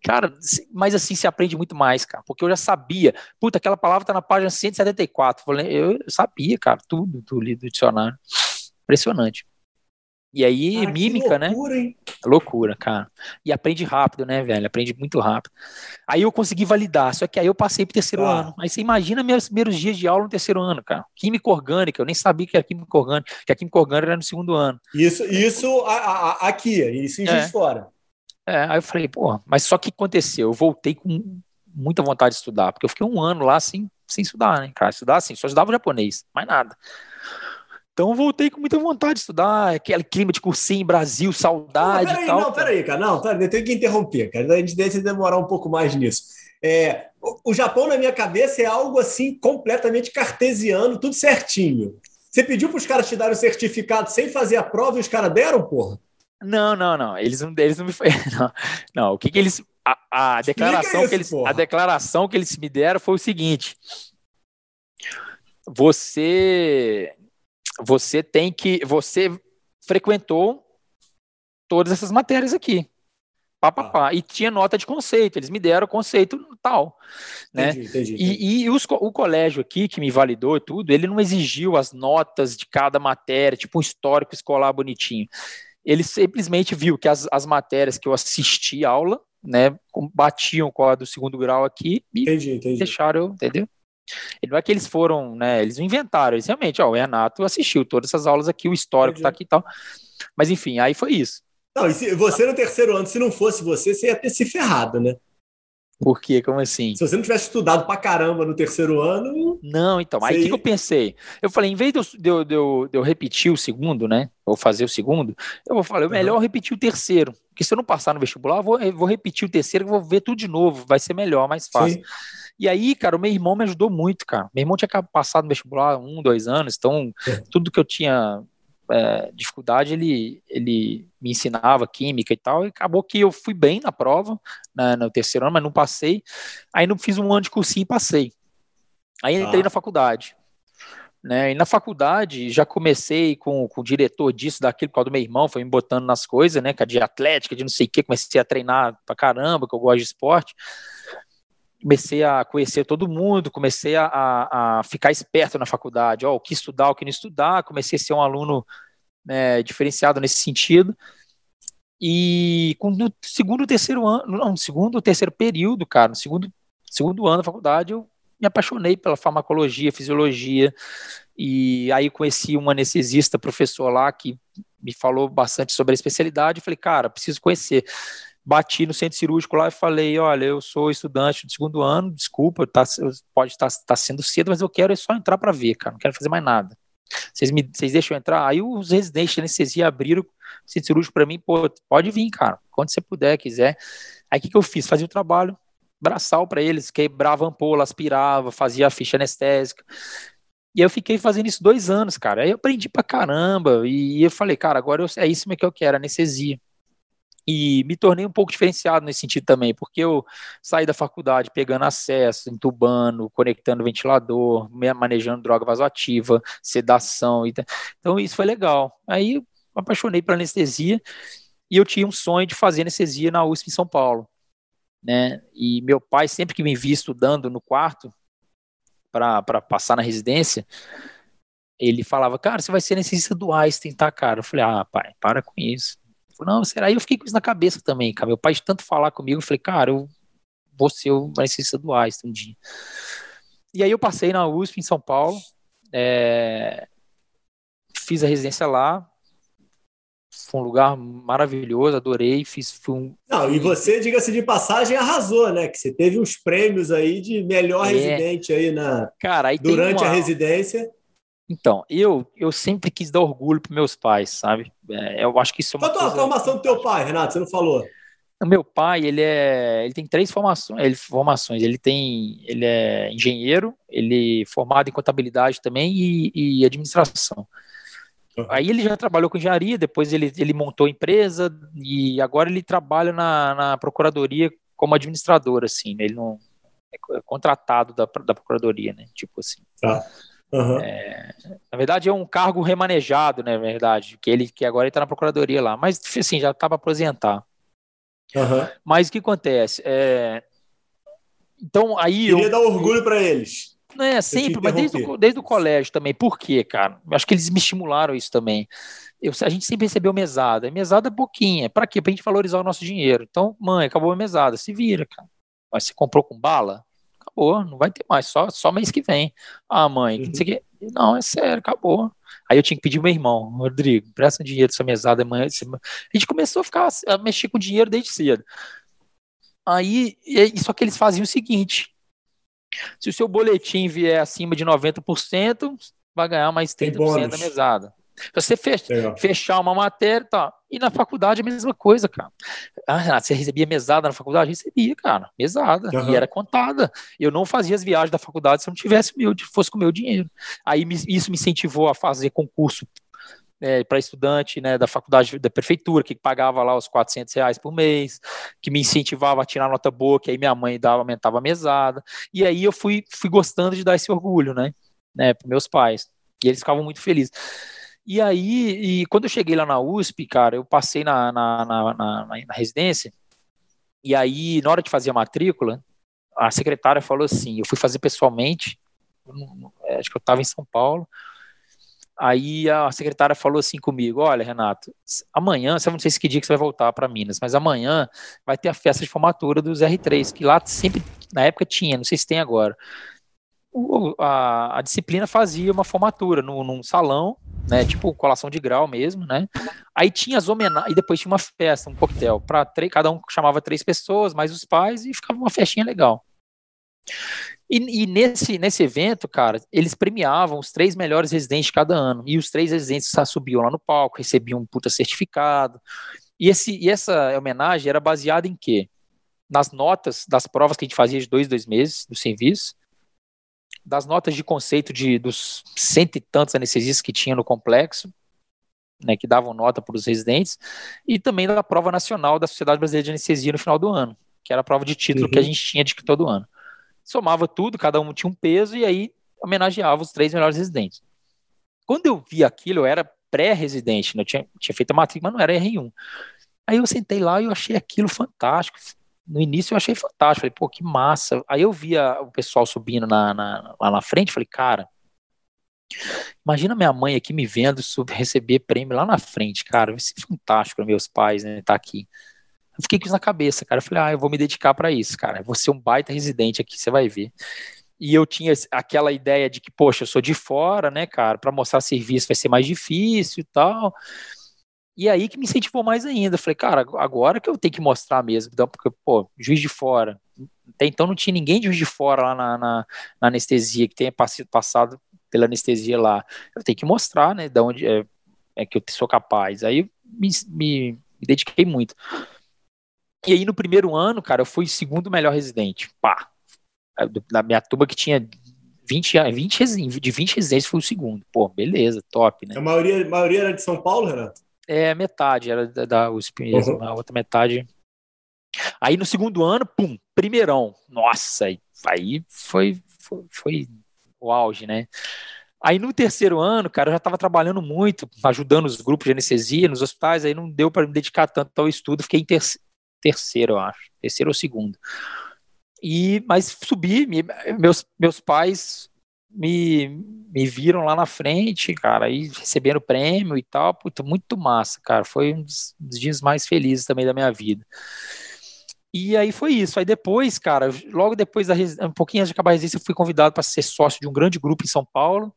Cara, mas assim se aprende muito mais, cara. Porque eu já sabia. Puta, aquela palavra tá na página 174. Eu sabia, cara, tudo do, do dicionário. Impressionante. E aí, cara, mímica, né? loucura, né? Hein? Loucura, cara. E aprende rápido, né, velho? Aprende muito rápido. Aí eu consegui validar, só que aí eu passei pro terceiro ah. ano. Aí você imagina meus primeiros dias de aula no terceiro ano, cara. Química orgânica, eu nem sabia que era química orgânica, que a química orgânica era no segundo ano. Isso, isso a, a, aqui, isso em Juiz é. Fora. É, aí eu falei, pô, mas só que aconteceu? Eu voltei com muita vontade de estudar, porque eu fiquei um ano lá sem, sem estudar, né, cara? Estudar assim, só estudava japonês, mais nada. Então voltei com muita vontade de estudar, aquele clima de cursinho, Brasil, saudade. Não, peraí, tal, não, peraí, cara. Não, peraí, eu tenho que interromper, cara. A gente deve demorar um pouco mais nisso. É, o, Japão, na minha cabeça, é algo assim completamente cartesiano, tudo certinho. Você pediu para os caras te darem o certificado sem fazer a prova e os caras deram, porra? Não, não, não. Eles não, eles não me não, não. o que, que eles. A, a declaração isso, que eles, porra. a declaração que eles me deram foi o seguinte: você você tem que. Você frequentou todas essas matérias aqui. Pá, pá, pá. E tinha nota de conceito, eles me deram conceito tal. Né? Entendi, entendi, entendi. E, e os, o colégio aqui, que me validou tudo, ele não exigiu as notas de cada matéria, tipo um histórico escolar bonitinho. Ele simplesmente viu que as, as matérias que eu assisti aula, né, batiam com a do segundo grau aqui e entendi, entendi. deixaram, entendeu? E não é que eles foram, né? Eles inventaram, eles realmente, ó, o Renato assistiu todas essas aulas aqui, o histórico está aqui e tal. Mas enfim, aí foi isso. Não, e se você no terceiro ano, se não fosse você, você ia ter se ferrado, né? Por quê? Como assim? Se você não tivesse estudado pra caramba no terceiro ano. Não, então. Aí o que, que eu pensei? Eu falei, em vez de eu, de, eu, de eu, repetir o segundo, né? Ou fazer o segundo, eu vou falar, é melhor uhum. repetir o terceiro. Porque se eu não passar no vestibular, eu vou, eu vou repetir o terceiro, vou ver tudo de novo. Vai ser melhor, mais fácil. Sim. E aí, cara, o meu irmão me ajudou muito, cara. Meu irmão tinha passado no vestibular um, dois anos, então é. tudo que eu tinha é, dificuldade, ele, ele me ensinava química e tal, e acabou que eu fui bem na prova, né, no terceiro ano, mas não passei. Aí não fiz um ano de cursinho e passei. Aí entrei ah. na faculdade. Né, e na faculdade já comecei com, com o diretor disso, daquilo, por causa do meu irmão, foi me botando nas coisas, né? Que é de atlética, de não sei o que, comecei a treinar pra caramba, que eu gosto de esporte comecei a conhecer todo mundo, comecei a, a, a ficar esperto na faculdade, ó, o que estudar, o que não estudar, comecei a ser um aluno né, diferenciado nesse sentido. E no segundo, terceiro ano, não, segundo, terceiro período, cara, no segundo, segundo ano da faculdade, eu me apaixonei pela farmacologia, fisiologia, e aí conheci um anestesista, professor lá, que me falou bastante sobre a especialidade, falei, cara, preciso conhecer bati no centro cirúrgico lá e falei, olha, eu sou estudante do segundo ano, desculpa, tá, pode estar tá, tá sendo cedo, mas eu quero é só entrar para ver, cara, não quero fazer mais nada. Vocês, me, deixam eu entrar? Aí os residentes de anestesia abriram o centro cirúrgico para mim, pô, pode vir, cara, quando você puder, quiser. Aí o que, que eu fiz? Fazia o trabalho braçal para eles, quebrava ampola, aspirava, fazia a ficha anestésica. E eu fiquei fazendo isso dois anos, cara. Aí eu aprendi pra caramba. E eu falei, cara, agora eu, é isso que eu quero, anestesia e me tornei um pouco diferenciado nesse sentido também, porque eu saí da faculdade pegando acesso, entubando, conectando ventilador, manejando droga vasoativa, sedação. E então isso foi legal. Aí me apaixonei pela anestesia e eu tinha um sonho de fazer anestesia na USP em São Paulo. Né? E meu pai, sempre que me via estudando no quarto, para passar na residência, ele falava, cara, você vai ser anestesista do Einstein, tá, cara? Eu falei, ah, pai, para com isso não, será? Aí eu fiquei com isso na cabeça também, cara. Meu pai de tanto falar comigo, eu falei, cara, eu vou ser o anestesista do Einstein um dia. E aí eu passei na USP em São Paulo, é, fiz a residência lá, foi um lugar maravilhoso, adorei, fiz um... Não, e você, diga-se de passagem, arrasou, né? Que você teve uns prêmios aí de melhor é. residente aí na Cara, aí durante uma... a residência. Então, eu, eu sempre quis dar orgulho para meus pais, sabe? É, eu acho que isso é uma Qual a formação do teu pai, Renato? Você não falou? O meu pai, ele é, ele tem três formações, ele, formações. Ele tem, ele é engenheiro, ele é formado em contabilidade também e, e administração. Uhum. Aí ele já trabalhou com engenharia, depois ele, ele montou empresa e agora ele trabalha na, na procuradoria como administrador, assim. Né? Ele não é contratado da, da procuradoria, né? Tipo assim. Tá. Uhum. É, na verdade, é um cargo remanejado, na né, verdade, que ele que agora está na procuradoria lá, mas assim, já estava aposentar. Uhum. Mas o que acontece? É, então, aí. Queria eu, dar orgulho para eles. Não é sempre, mas desde o, desde o colégio também. Por quê, cara? Acho que eles me estimularam isso também. Eu, a gente sempre recebeu mesada. Mesada é pouquinha. Para quê? Para a gente valorizar o nosso dinheiro. Então, mãe, acabou a mesada. Se vira, cara. Mas você comprou com bala? Acabou, não vai ter mais, só, só mês que vem. Ah, mãe, uhum. não, não, é sério, acabou. Aí eu tinha que pedir meu irmão, Rodrigo, presta dinheiro dessa mesada amanhã. A gente começou a ficar a mexer com dinheiro desde cedo. Aí, só que eles faziam o seguinte: se o seu boletim vier acima de 90%, vai ganhar mais 30% da mesada. Você fechar, uma matéria, tá. E na faculdade a mesma coisa, cara. Ah, Renato, você recebia mesada na faculdade? Recebia, cara, mesada. Uhum. E era contada. Eu não fazia as viagens da faculdade se eu não tivesse meu, fosse com o meu dinheiro. Aí isso me incentivou a fazer concurso é, para estudante né, da faculdade da prefeitura, que pagava lá os 400 reais por mês, que me incentivava a tirar nota boa, que aí minha mãe dava, aumentava a mesada. E aí eu fui, fui gostando de dar esse orgulho, né, né para meus pais. E eles ficavam muito felizes. E aí, e quando eu cheguei lá na USP, cara, eu passei na, na, na, na, na residência, E aí, na hora de fazer a matrícula, a secretária falou assim: eu fui fazer pessoalmente, é, acho que eu estava em São Paulo. Aí a secretária falou assim comigo: Olha, Renato, amanhã, você não sei se que dia que você vai voltar para Minas, mas amanhã vai ter a festa de formatura dos R3, que lá sempre, na época tinha, não sei se tem agora. O, a, a, disciplina fazia uma formatura num salão né? Tipo colação de grau mesmo, né? Aí tinha as homenagens, e depois tinha uma festa, um coquetel, para cada um chamava três pessoas, mais os pais, e ficava uma festinha legal. E, e, nesse, nesse evento, cara, eles premiavam os três melhores residentes de cada ano. E os três residentes subiam lá no palco, recebiam um puta certificado. E, esse, e essa homenagem era baseada em quê? Nas notas das provas que a gente fazia de dois, dois meses do serviço, das notas de conceito de, dos cento e tantos anestesistas que tinha no complexo, né, que davam nota para os residentes, e também da prova nacional da Sociedade Brasileira de Anestesia no final do ano, que era a prova de título uhum. que a uhum. gente tinha de todo ano. Somava tudo, cada um tinha um peso, e aí homenageava os três melhores residentes. Quando eu vi aquilo, eu era pré-residente, né, eu tinha, tinha feito a matrícula, mas não era R1. Aí eu sentei lá e eu achei aquilo fantástico no início eu achei fantástico, falei, pô, que massa. Aí eu via o pessoal subindo na, na, lá na frente, falei, cara, imagina minha mãe aqui me vendo receber prêmio lá na frente, cara, vai ser fantástico para meus pais, né, tá aqui. Eu fiquei com isso na cabeça, cara, eu falei, ah, eu vou me dedicar para isso, cara, vou ser um baita residente aqui, você vai ver. E eu tinha aquela ideia de que, poxa, eu sou de fora, né, cara, para mostrar serviço vai ser mais difícil e tal. E aí que me incentivou mais ainda. Falei, cara, agora que eu tenho que mostrar mesmo. Então, porque, pô, juiz de fora. Até então não tinha ninguém de juiz de fora lá na, na, na anestesia, que tenha passado pela anestesia lá. Eu tenho que mostrar, né, de onde é, é que eu sou capaz. Aí me, me, me, dediquei muito. E aí no primeiro ano, cara, eu fui segundo melhor residente. Pá! Da minha turma que tinha 20, 20, de 20 residentes, fui o segundo. Pô, beleza, top, né? A maioria, a maioria era de São Paulo, Renato? É, metade era da, da USP mesmo, uhum. a outra metade. Aí no segundo ano, pum, primeirão. Nossa, aí foi, foi, foi o auge, né? Aí no terceiro ano, cara, eu já estava trabalhando muito, ajudando os grupos de anestesia nos hospitais, aí não deu para me dedicar tanto ao estudo, fiquei em ter terceiro, eu acho, terceiro ou segundo. E, mas subi, meus, meus pais me, me viram lá na frente, cara, aí recebendo prêmio e tal, puta, muito massa, cara, foi um dos, dos, dias mais felizes também da minha vida. E aí foi isso, aí depois, cara, logo depois, da, um pouquinho antes de acabar a residência, eu fui convidado para ser sócio de um grande grupo em São Paulo,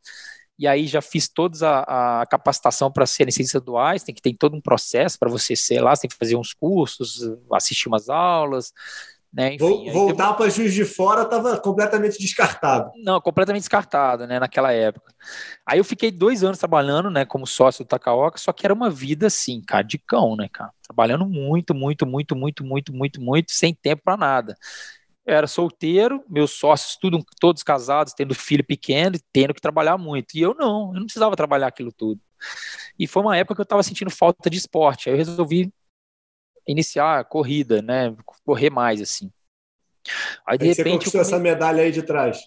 e aí já fiz toda a, a capacitação para ser anestesista duais, tem que ter todo um processo para você ser lá, você tem que fazer uns cursos, assistir umas aulas, né? Enfim, Voltar para Juiz de Fora estava completamente descartado. Não, completamente descartado, né, naquela época. Aí eu fiquei dois anos trabalhando, né, como sócio do Takaoka, só que era uma vida assim, cara, de cão, né, cara? Trabalhando muito, muito, muito, muito, muito, muito, muito, sem tempo para nada. Eu era solteiro, meus sócios tudo, todos casados, tendo filho pequeno, tendo que trabalhar muito. E eu não, eu não precisava trabalhar aquilo tudo. E foi uma época que eu estava sentindo falta de esporte. Aí eu resolvi iniciar a corrida, né? Correr mais, assim. Aí, de aí repente. Você conquistou come... essa medalha aí de trás.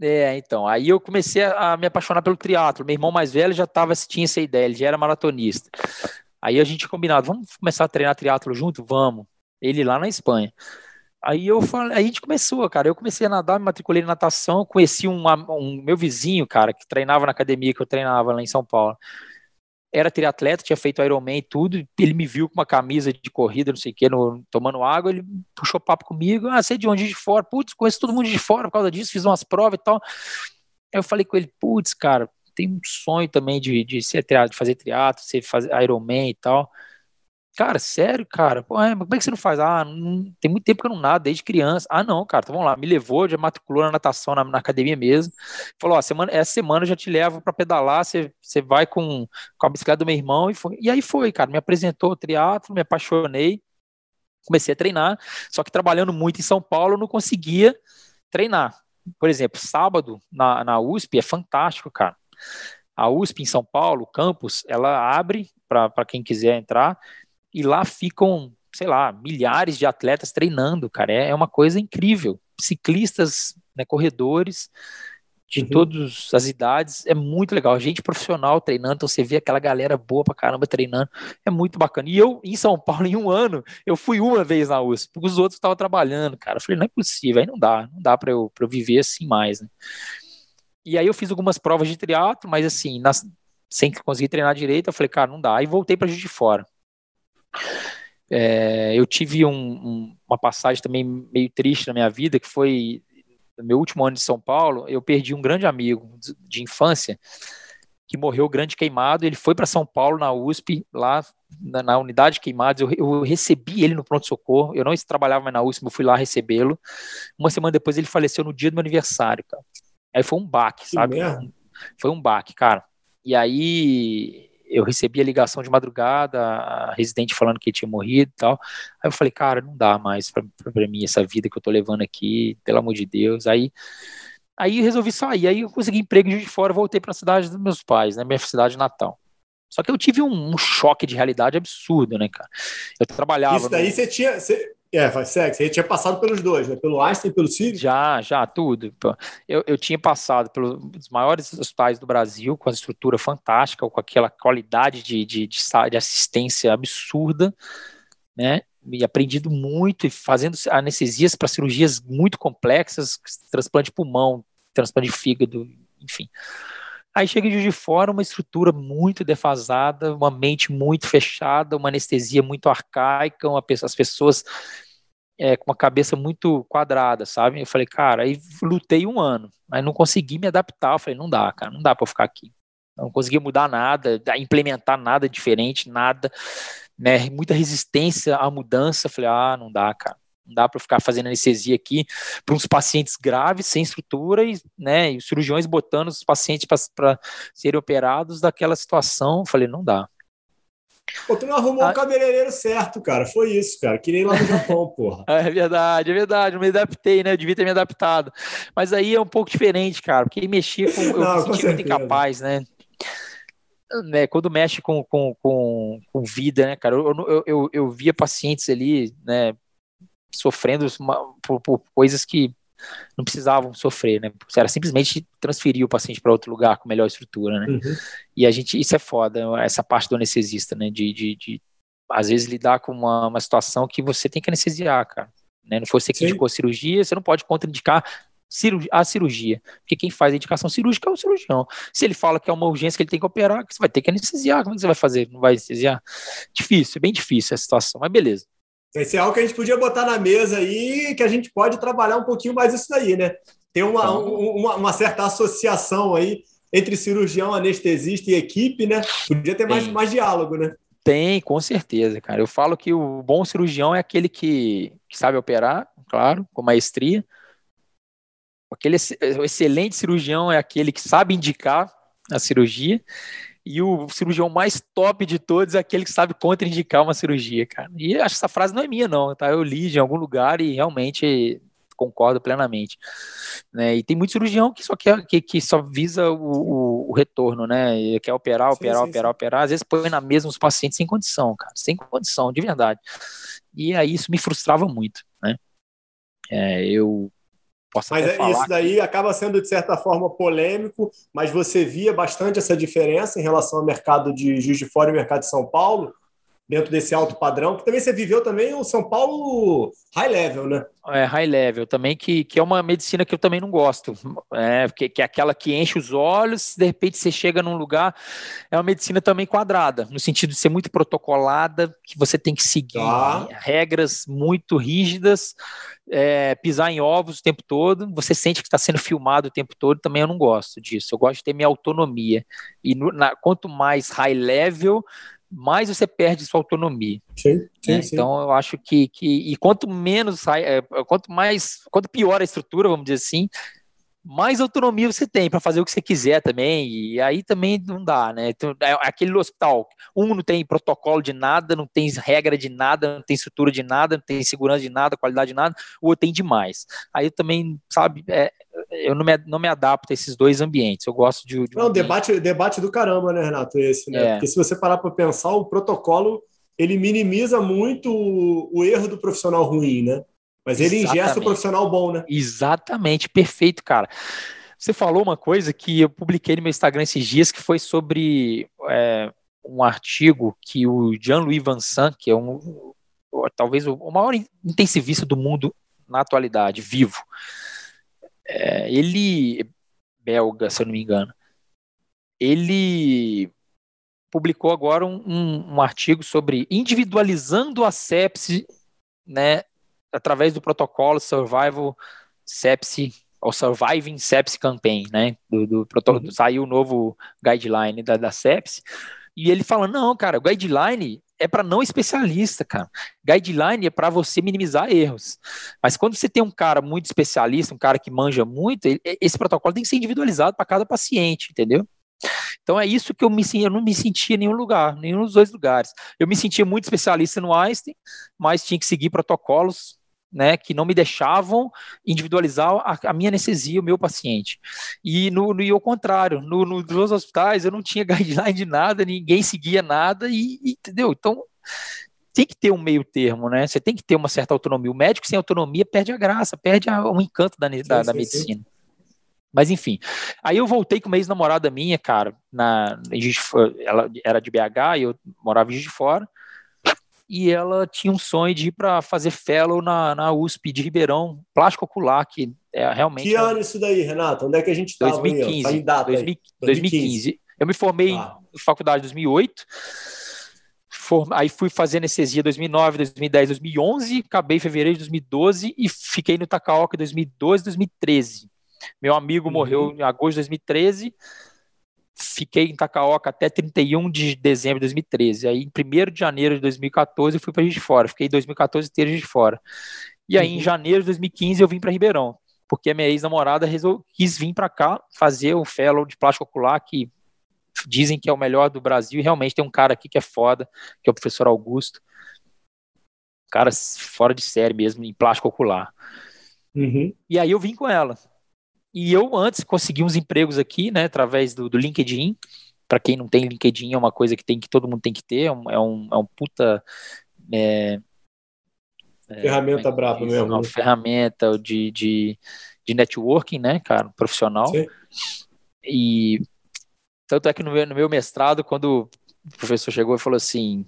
É, então. Aí eu comecei a me apaixonar pelo triatlo. Meu irmão mais velho já tava, tinha essa ideia, ele já era maratonista. Aí a gente combinado, vamos começar a treinar triatlo junto? Vamos. Ele lá na Espanha. Aí eu falei, a gente começou, cara. Eu comecei a nadar, me matriculei em natação, conheci um, um meu vizinho, cara, que treinava na academia que eu treinava lá em São Paulo era triatleta, tinha feito Ironman e tudo, ele me viu com uma camisa de corrida, não sei o que, no, tomando água, ele puxou papo comigo, ah, sei de onde de fora, putz, conheço todo mundo de fora por causa disso, fiz umas provas e tal. Aí eu falei com ele, putz, cara, tem um sonho também de, de ser triatlo, de fazer triatlo, ser fazer Ironman e tal. Cara, sério, cara? Pô, é, como é que você não faz? Ah, não, tem muito tempo que eu não nado, desde criança. Ah, não, cara, então vamos lá. Me levou, já matriculou na natação, na, na academia mesmo. Falou, ó, semana, essa semana eu já te levo para pedalar, você, você vai com, com a bicicleta do meu irmão. E, foi, e aí foi, cara, me apresentou o triatlo, me apaixonei, comecei a treinar. Só que trabalhando muito em São Paulo, eu não conseguia treinar. Por exemplo, sábado na, na USP é fantástico, cara. A USP em São Paulo, campus, ela abre para quem quiser entrar e lá ficam, sei lá, milhares de atletas treinando, cara. É, é uma coisa incrível. Ciclistas, né, corredores, de uhum. todas as idades, é muito legal. Gente profissional treinando, então você vê aquela galera boa pra caramba treinando, é muito bacana. E eu, em São Paulo, em um ano, eu fui uma vez na USP, porque os outros estavam trabalhando, cara. Eu falei, não é possível, aí não dá, não dá pra eu, pra eu viver assim mais, né? E aí eu fiz algumas provas de triatlo, mas assim, nas, sem conseguir treinar direito, eu falei, cara, não dá. Aí voltei para Juiz de Fora. É, eu tive um, um, uma passagem também meio triste na minha vida, que foi no meu último ano de São Paulo, eu perdi um grande amigo de infância que morreu grande queimado. Ele foi para São Paulo, na USP, lá na, na unidade de queimados. Eu, eu, recebi ele no pronto-socorro. Eu não trabalhava mais na USP, eu fui lá recebê-lo. Uma semana depois ele faleceu no dia do meu aniversário, cara. Aí foi um baque, sabe? Foi um baque, cara. E aí eu recebi a ligação de madrugada, a residente falando que tinha morrido e tal. Aí eu falei, cara, não dá mais pra, pra mim essa vida que eu tô levando aqui, pelo amor de Deus. Aí Aí resolvi sair, aí eu consegui emprego de fora, voltei para a cidade dos meus pais, né, minha cidade natal. Só que eu tive um, um, choque de realidade absurdo, né, cara? Eu trabalhava. Isso daí no... você tinha. Você, é, segue, você tinha passado pelos dois, né? Pelo Einstein e pelo Sirius? Já, já, tudo. Eu, eu tinha passado pelos maiores hospitais do Brasil, com a estrutura fantástica, com aquela qualidade de, de, de, de assistência absurda, né? E aprendido muito e fazendo anestesias para cirurgias muito complexas, transplante de pulmão, transplante de fígado, enfim. Aí chega de fora uma estrutura muito defasada, uma mente muito fechada, uma anestesia muito arcaica, uma, as pessoas é, com uma cabeça muito quadrada, sabe? Eu falei, cara, aí lutei um ano, mas não consegui me adaptar. Eu falei, não dá, cara, não dá para ficar aqui. Não consegui mudar nada, implementar nada diferente, nada, né? Muita resistência à mudança. Eu falei, ah, não dá, cara. Não dá para ficar fazendo anestesia aqui para uns pacientes graves, sem estrutura, e, né, e os cirurgiões botando os pacientes para serem operados daquela situação. Eu falei, não dá. Pô, tu não arrumou o ah. um cabeleireiro certo, cara. Foi isso, cara. Que nem lá no Japão, porra. É verdade, é verdade. Eu me adaptei, né? Eu devia ter me adaptado. Mas aí é um pouco diferente, cara, porque mexer com. Eu não, me senti muito incapaz, né? né? Quando mexe com, com, com, com vida, né, cara? Eu, eu, eu, eu via pacientes ali, né? Sofrendo por, por coisas que não precisavam sofrer, né? Era simplesmente transferir o paciente para outro lugar com melhor estrutura, né? Uhum. E a gente, isso é foda, essa parte do anestesista, né? De, de, de às vezes lidar com uma, uma situação que você tem que anestesiar, cara. Né? Não foi você que Sim. indicou a cirurgia, você não pode contraindicar a cirurgia. Porque quem faz a indicação cirúrgica é o cirurgião. Se ele fala que é uma urgência que ele tem que operar, você vai ter que anestesiar. Como é que você vai fazer? Não vai anestesiar? Difícil, é bem difícil a situação, mas beleza. Esse é algo que a gente podia botar na mesa aí, que a gente pode trabalhar um pouquinho mais isso daí, né? Tem uma, então, uma, uma, certa associação aí entre cirurgião, anestesista e equipe, né? Podia ter mais, mais diálogo, né? Tem, com certeza, cara. Eu falo que o bom cirurgião é aquele que, que sabe operar, claro, com maestria. Aquele o excelente cirurgião é aquele que sabe indicar a cirurgia e o cirurgião mais top de todos é aquele que sabe contraindicar uma cirurgia, cara. E acho que essa frase não é minha, não, tá? Eu li de algum lugar e realmente concordo plenamente. Né? E tem muito cirurgião que só quer que, que só visa o, o, retorno, né? E quer operar, operar, sim, operar, sim. operar. Às vezes põe na mesa os pacientes sem condição, cara, sem condição, de verdade. E aí isso me frustrava muito, né? É, eu Posso mas é, isso daí acaba sendo, de certa forma, polêmico, mas você via bastante essa diferença em relação ao mercado de Juiz de Fora e mercado de São Paulo, dentro desse alto padrão, que também você viveu também o São Paulo high level, né? É, high level também, que, que é uma medicina que eu também não gosto, é, que, que é aquela que enche os olhos, de repente você chega num lugar, é uma medicina também quadrada, no sentido de ser muito protocolada, que você tem que seguir tá. regras muito rígidas, é, pisar em ovos o tempo todo, você sente que está sendo filmado o tempo todo, também eu não gosto disso, eu gosto de ter minha autonomia, e no, na, quanto mais high level, mais você perde sua autonomia. Sim, sim, né? sim. Então eu acho que, que e quanto menos é, quanto mais quanto pior a estrutura, vamos dizer assim, mais autonomia você tem para fazer o que você quiser também, e aí também não dá, né? Então, é aquele hospital, um não tem protocolo de nada, não tem regra de nada, não tem estrutura de nada, não tem segurança de nada, qualidade de nada, o outro tem demais. Aí também, sabe, é, eu não me, não me adapto a esses dois ambientes, eu gosto de... de um não, debate, debate do caramba, né, Renato, esse, né? É. Porque se você parar para pensar, o protocolo, ele minimiza muito o, o erro do profissional ruim, né? Mas ele Exatamente. ingesta o profissional bom, né? Exatamente, perfeito, cara. Você falou uma coisa que eu publiquei no meu Instagram esses dias, que foi sobre é, um artigo que o Jean-Louis Vincent, que é um, talvez o maior intensivista do mundo na atualidade, vivo, é, ele, belga, se eu não me engano, ele publicou agora um, um, um artigo sobre individualizando a sepse, né, através do protocolo Survival Sepsi ou Surviving Sepsi Campaign, né, do, do protocolo, uhum. saiu o novo guideline da, da sepsi, e ele fala, não, cara, o guideline é para não especialista, cara. Guideline é para você minimizar erros. Mas quando você tem um cara muito especialista, um cara que manja muito, ele, esse protocolo tem que ser individualizado para cada paciente, entendeu? Então é isso que eu me eu não me sentia em nenhum lugar, nenhum dos dois lugares. Eu me sentia muito especialista no Einstein, mas tinha que seguir protocolos né, que não me deixavam individualizar a, a, minha anestesia, o meu paciente. E no, no e ao contrário, no, no, nos hospitais eu não tinha guideline de nada, ninguém seguia nada, e, e, entendeu? Então tem que ter um meio termo, né? Você tem que ter uma certa autonomia. O médico sem autonomia perde a graça, perde a, o encanto da, da, da medicina. Mas enfim, aí eu voltei com uma ex-namorada minha, cara, na, ela era de BH e eu morava em Juiz de Fora e ela tinha um sonho de ir para fazer fellow na, na USP de Ribeirão, plástico ocular, que é realmente. Que ano isso daí, Renato? Onde é que a gente estava? 2015. Aí, data 2015. 2015. Eu me formei ah. em faculdade em 2008. aí fui fazer anestesia 2009, 2010, 2011, acabei em fevereiro de 2012 e fiquei no Takaoka em 2012, 2013. Meu amigo uhum. morreu em agosto de 2013 fiquei em Takaoka até 31 de dezembro de 2013. Aí, em 1 de janeiro de 2014, eu fui para Juiz de Fora. Fiquei em 2014 inteiro de Fora. E aí, uhum. em janeiro de 2015, eu vim para Ribeirão, porque a minha ex-namorada quis vir para cá fazer o fellow de plástico ocular, que dizem que é o melhor do Brasil, e realmente tem um cara aqui que é foda, que é o professor Augusto. Cara fora de série mesmo, em plástico ocular. Uhum. E aí eu vim com ela. E eu antes consegui uns empregos aqui, né, através do, do LinkedIn. Para quem não tem LinkedIn, é uma coisa que tem que todo mundo tem que ter. É um, é um, é um puta é, é ferramenta é, braba mesmo. Uma né? ferramenta de, de, de networking, né, cara, profissional. Sim. E tanto é que no meu, no meu mestrado, quando o professor chegou e falou assim: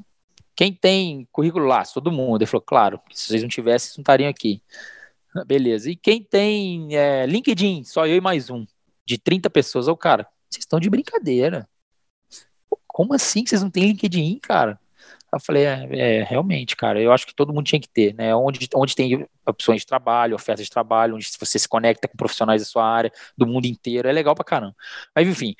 quem tem currículo lá? Todo mundo. Ele falou, claro, se vocês não tivessem, vocês não estariam aqui. Beleza. E quem tem é, LinkedIn, só eu e mais um, de 30 pessoas. Ô, cara, vocês estão de brincadeira. Como assim vocês não têm LinkedIn, cara? Eu falei, é, é, realmente, cara, eu acho que todo mundo tinha que ter, né? Onde, onde tem opções de trabalho, ofertas de trabalho, onde você se conecta com profissionais da sua área, do mundo inteiro, é legal pra caramba. Mas, enfim,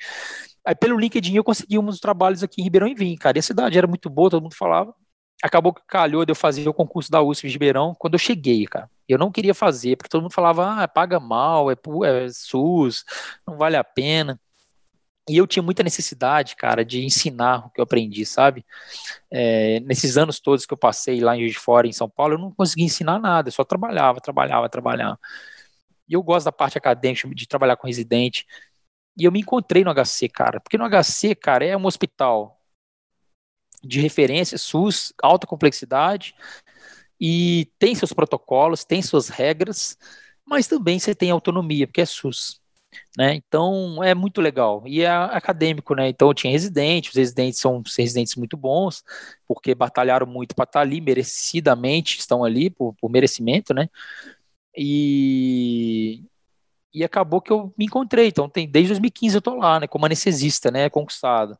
aí pelo LinkedIn eu consegui uns trabalhos aqui em Ribeirão e Vim, cara, e a cidade era muito boa, todo mundo falava. Acabou que calhou de eu fazer o concurso da USP de Ribeirão quando eu cheguei, cara. Eu não queria fazer, porque todo mundo falava, ah, paga mal, é, é SUS, não vale a pena. E eu tinha muita necessidade, cara, de ensinar o que eu aprendi, sabe? É, nesses anos todos que eu passei lá em Juiz de Fora, em São Paulo, eu não conseguia ensinar nada, eu só trabalhava, trabalhava, trabalhava. E eu gosto da parte acadêmica, de trabalhar com residente. E eu me encontrei no HC, cara, porque no HC, cara, é um hospital de referência, SUS, alta complexidade, e tem seus protocolos, tem suas regras, mas também você tem autonomia, porque é SUS. Né? Então é muito legal. E é acadêmico, né? Então tinha residentes, os residentes são residentes muito bons, porque batalharam muito para estar tá ali, merecidamente estão ali por, por merecimento, né? E, e acabou que eu me encontrei. Então, tem, desde 2015 eu tô lá, né, como anestesista, né, conquistado.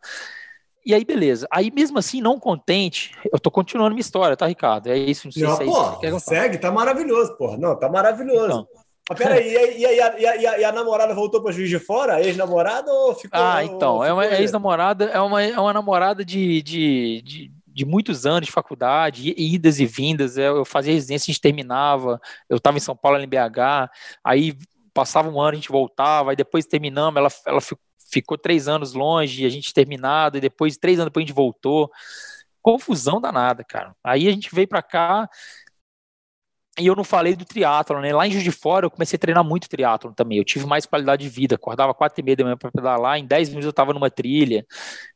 E aí, beleza. Aí, mesmo assim, não contente, eu tô continuando minha história, tá, Ricardo? É isso, não sei não, se é pô, isso Segue, tá maravilhoso, pô. Não, tá maravilhoso. Então. Mas peraí, e, e, a, e, e, a, namorada voltou para Juiz de Fora? A ex-namorada ou ficou? Ah, então, é uma ex-namorada, é uma, é uma namorada de, de, de, de, muitos anos de faculdade, idas e vindas. Eu, eu fazia residência, a gente terminava. Eu estava em São Paulo, em BH, aí passava um ano, a gente voltava, aí depois terminamos, ela, ela ficou ficou três anos longe, a gente terminado, e depois, três anos depois, a gente voltou. Confusão danada, cara. Aí a gente veio para cá e eu não falei do triatlo, né? Lá em Juiz de Fora eu comecei a treinar muito triatlo também. Eu tive mais qualidade de vida. Acordava quatro e meia da manhã para pedalar. Em dez minutos eu estava numa trilha.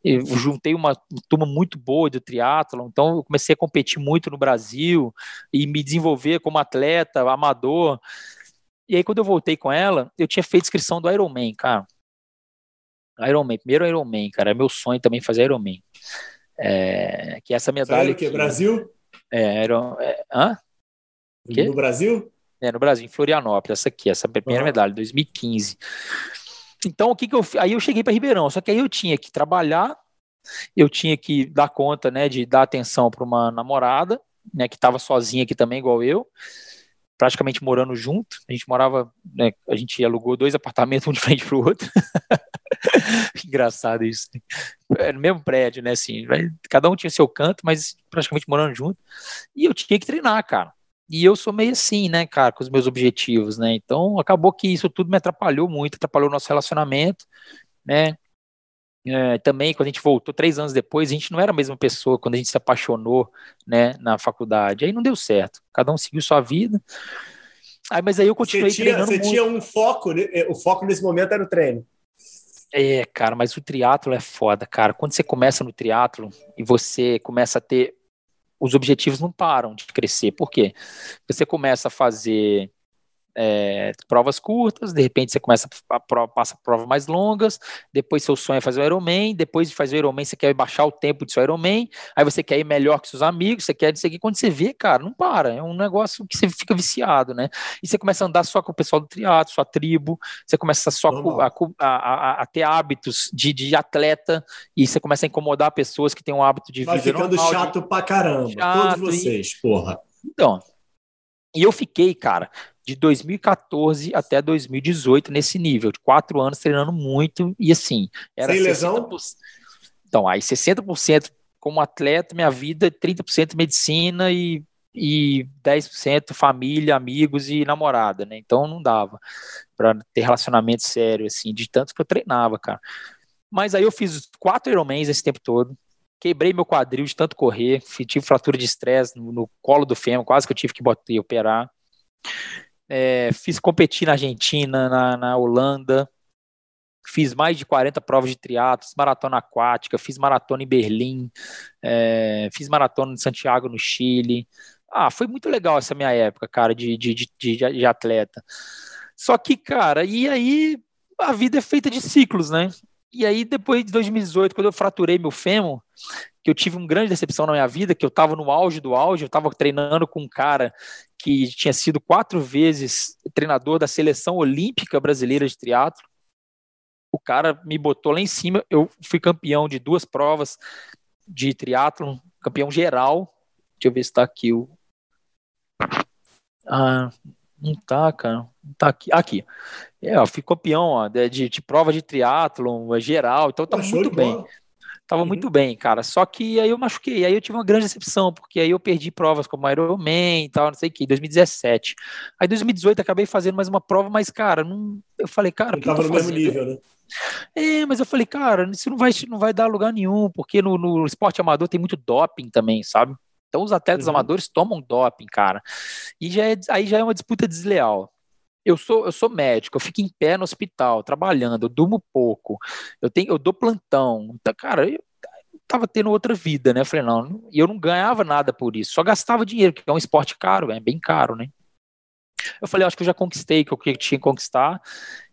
Eu juntei uma turma muito boa do triatlo. Então eu comecei a competir muito no Brasil e me desenvolver como atleta, amador. E aí, quando eu voltei com ela, eu tinha feito inscrição do Ironman, cara. Ironman, primeiro Ironman, cara. É meu sonho também fazer Ironman. É, que essa medalha. Foi que Brasil? É, Iron, é, hã? No Brasil? É, no Brasil, em Florianópolis, essa aqui, essa primeira uhum. medalha, 2015. Então, o que que eu Aí eu cheguei para Ribeirão, só que aí eu tinha que trabalhar, eu tinha que dar conta, né, de dar atenção para uma namorada, né, que estava sozinha aqui também, igual eu, praticamente morando junto. A gente morava, né, a gente alugou dois apartamentos, um de frente para o outro. Engraçado isso. É no mesmo prédio, né, assim, cada um tinha seu canto, mas praticamente morando junto. E eu tinha que treinar, cara. E eu sou meio assim, né, cara, com os meus objetivos, né? Então acabou que isso tudo me atrapalhou muito, atrapalhou o nosso relacionamento, né? É, também, quando a gente voltou três anos depois, a gente não era a mesma pessoa quando a gente se apaixonou né, na faculdade. Aí não deu certo. Cada um seguiu sua vida. Aí, mas aí eu continuei você tinha, treinando Você muito. tinha um foco, né? o foco nesse momento era o treino. É, cara, mas o triatlo é foda, cara. Quando você começa no triatlo e você começa a ter os objetivos não param de crescer. Por quê? Você começa a fazer é, provas curtas, de repente você começa a prova, passa provas mais longas, depois seu sonho é fazer o Ironman, depois de fazer o Ironman você quer baixar o tempo do seu Ironman, aí você quer ir melhor que seus amigos, você quer isso aqui, quando você vê, cara, não para, é um negócio que você fica viciado, né? E você começa a andar só com o pessoal do triatlo, sua tribo, você começa só a, a, a, a, ter hábitos de, de atleta, e você começa a incomodar pessoas que têm um hábito de Vai vida ficando normal, chato de... pra caramba, chato, todos vocês, e... porra. Então, e eu fiquei, cara, de 2014 até 2018 nesse nível, de quatro anos treinando muito e assim. Era Sem lesão? Então, aí 60% como atleta, minha vida, 30% medicina e, e 10% família, amigos e namorada, né? Então não dava para ter relacionamento sério, assim, de tanto que eu treinava, cara. Mas aí eu fiz quatro Ironmans esse tempo todo, quebrei meu quadril de tanto correr, tive fratura de estresse no, no, colo do fêmur, quase que eu tive que botar, operar. É, fiz competir na Argentina, na, na, Holanda, fiz mais de 40 provas de triatlo, maratona aquática, fiz maratona em Berlim, é, fiz maratona em Santiago, no Chile. Ah, foi muito legal essa minha época, cara, de, de, de, de atleta. Só que, cara, e aí a vida é feita de ciclos, né? E aí, depois de 2018, quando eu fraturei meu fêmur, que eu tive uma grande decepção na minha vida, que eu estava no auge do auge, eu estava treinando com um cara que tinha sido quatro vezes treinador da seleção olímpica brasileira de triatlo. O cara me botou lá em cima, eu fui campeão de duas provas de triatlo, campeão geral. Deixa eu ver se está aqui o. Ah, não tá, cara. Não tá aqui. Aqui. É, eu fui campeão ó, de, de, prova de triatlo geral, então tá muito bem. Bola. Tava uhum. muito bem, cara. Só que aí eu machuquei, aí eu tive uma grande decepção, porque aí eu perdi provas como Ironman e tal, não sei o que, 2017. Aí 2018 acabei fazendo mais uma prova, mas, cara, não, eu falei, cara. Não tava no mesmo nível, né? É, mas eu falei, cara, isso não vai, não vai dar lugar nenhum, porque no, no esporte amador tem muito doping também, sabe? Então os atletas uhum. amadores tomam doping, cara. E já é, aí já é uma disputa desleal eu sou, eu sou médico, eu fico em pé no hospital, trabalhando, eu durmo pouco, eu tenho, eu dou plantão. Então, cara, eu tava tendo outra vida, né? Eu falei, não, e eu não ganhava nada por isso, só gastava dinheiro, que é um esporte caro, é bem caro, né? Eu falei, acho que eu já conquistei o que eu tinha que conquistar.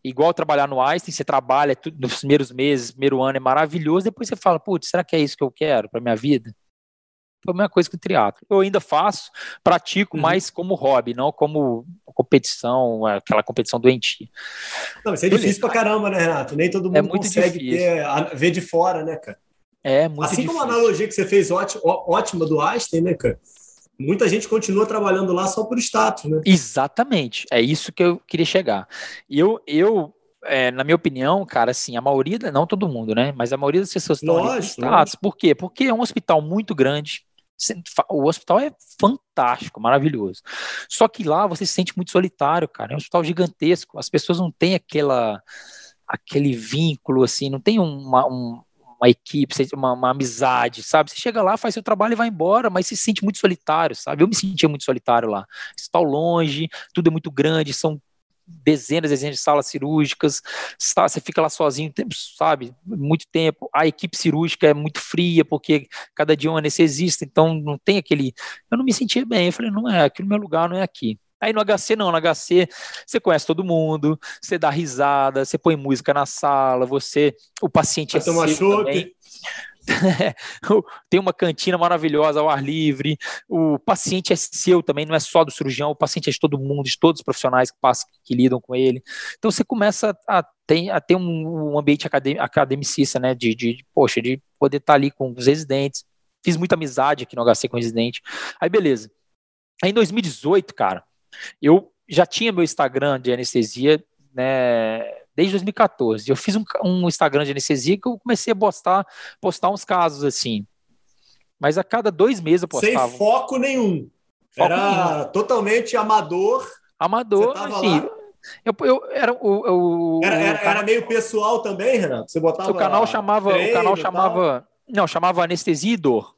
Igual trabalhar no Einstein, você trabalha tudo, nos primeiros meses, primeiro ano é maravilhoso, depois você fala, putz, será que é isso que eu quero para minha vida? Foi a mesma coisa que o triatlo. Eu ainda faço, pratico uhum. mais como hobby, não como competição, aquela competição doentia. Não, isso é Beleza. difícil pra caramba, né, Renato? Nem todo é mundo é consegue ter, ver de fora, né, cara? É muito Assim difícil. como a analogia que você fez ótima, ótima do Einstein, né, cara? Muita gente continua trabalhando lá só por status, né? Exatamente. É isso que eu queria chegar. E eu, eu é, na minha opinião, cara, assim, a maioria, não todo mundo, né? Mas a maioria das pessoas estão lógico, ali status. Por quê? Porque é um hospital muito grande, o hospital é fantástico, maravilhoso. Só que lá você se sente muito solitário, cara. É um hospital gigantesco. As pessoas não têm aquela, aquele vínculo, assim, não tem uma, um, uma equipe, uma, uma, amizade, sabe? Você chega lá, faz seu trabalho e vai embora, mas se sente muito solitário, sabe? Eu me sentia muito solitário lá. Está longe, tudo é muito grande, são dezenas, dezenas de salas cirúrgicas, você fica lá sozinho, sabe, muito tempo. A equipe cirúrgica é muito fria, porque cada dia é um anestesista, então não tem aquele. Eu não me sentia bem. Eu falei, não é, aqui no meu lugar não é aqui. Aí no HC não, no HC você conhece todo mundo, você dá risada, você põe música na sala, você, o paciente Vai é tomar. tem uma cantina maravilhosa ao ar livre, o paciente é seu também, não é só do cirurgião, o paciente é de todo mundo, de todos os profissionais que passam, que lidam com ele. Então você começa a ter, a ter um, um ambiente academicista, né, de, de, poxa, de poder estar ali com os residentes. Fiz muita amizade aqui no HC com residente. Aí beleza. Aí em 2018, cara, eu já tinha meu Instagram de anestesia, né, desde 2014. Eu fiz um, um, Instagram de anestesia que eu comecei a postar, postar uns casos assim. Mas a cada dois meses eu postava. Sem foco nenhum. Foco era nenhum. totalmente amador. Amador, assim. Eu, eu, era, o, era, era, era, meio pessoal também, Renato? Você botava. O canal chamava. O canal chamava. Não, chamava Anestesia e Dor.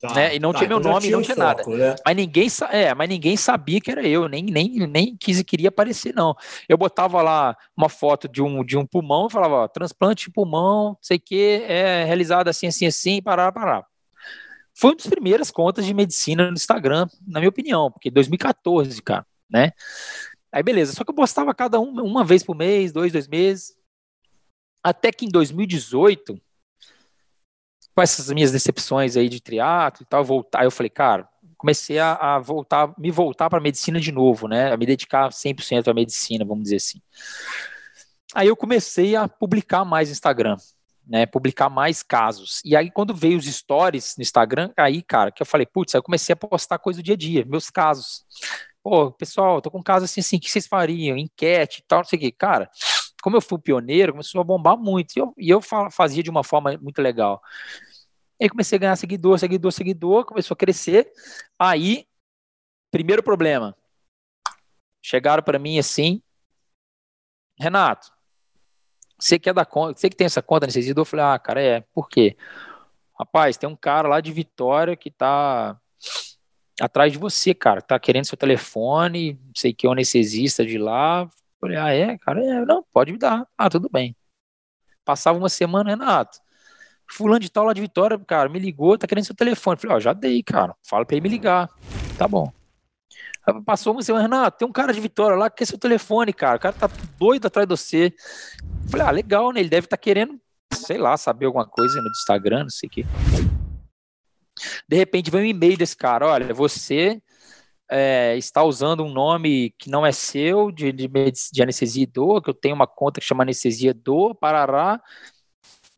Tá, né? E não tá, tinha meu então nome, não tinha nada. né? Mas ninguém, é, mas ninguém sabia que era eu, nem, nem, nem quis queria aparecer, não. Eu botava lá uma foto de um, de um pulmão e falava, ó, transplante de pulmão, sei que, é realizado assim, assim, assim, parar, parar. Foi uma das primeiras contas de medicina no Instagram, na minha opinião, porque 2014, cara, né? Aí beleza, só que eu postava cada um uma vez por mês, dois, dois meses. Até que em 2018 com essas minhas decepções aí de triatlo e tal, voltar, eu falei, cara, comecei a, a voltar, me voltar para a medicina de novo, né? A me dedicar 100% à medicina, vamos dizer assim. Aí eu comecei a publicar mais no Instagram, né? Publicar mais casos. E aí quando veio os stories no Instagram, aí, cara, que eu falei, putz, aí eu comecei a postar coisa do dia a dia, meus casos. Pô, pessoal, tô com um caso assim, assim, o que vocês fariam? Enquete e tal, não sei o quê. Cara, como eu fui pioneiro, começou a bombar muito. E eu, e eu fazia de uma forma muito legal. E aí comecei a ganhar seguidor, seguidor, seguidor, começou a crescer. Aí, primeiro problema. Chegaram para mim assim, Renato, você que é da conta, você que tem essa conta nesse Eu falei, ah, cara, é, por quê? Rapaz, tem um cara lá de Vitória que tá atrás de você, cara, tá querendo seu telefone, sei que é um anestesista de lá. Falei, ah, é, cara, é, não, pode me dar. Ah, tudo bem. Passava uma semana, Renato, fulano de tal lá de Vitória, cara, me ligou, tá querendo seu telefone. Falei, ó, já dei, cara. Fala pra ele me ligar. Tá bom. Aí passou uma semana, Renato, tem um cara de Vitória lá que quer seu telefone, cara. O cara tá doido atrás de você. Falei, ah, legal, né? Ele deve estar tá querendo, sei lá, saber alguma coisa no Instagram, não sei o quê. De repente vem um e-mail desse cara, olha, você é, está usando um nome que não é seu, de, de, de anestesia do, que eu tenho uma conta que chama anestesia do, parará,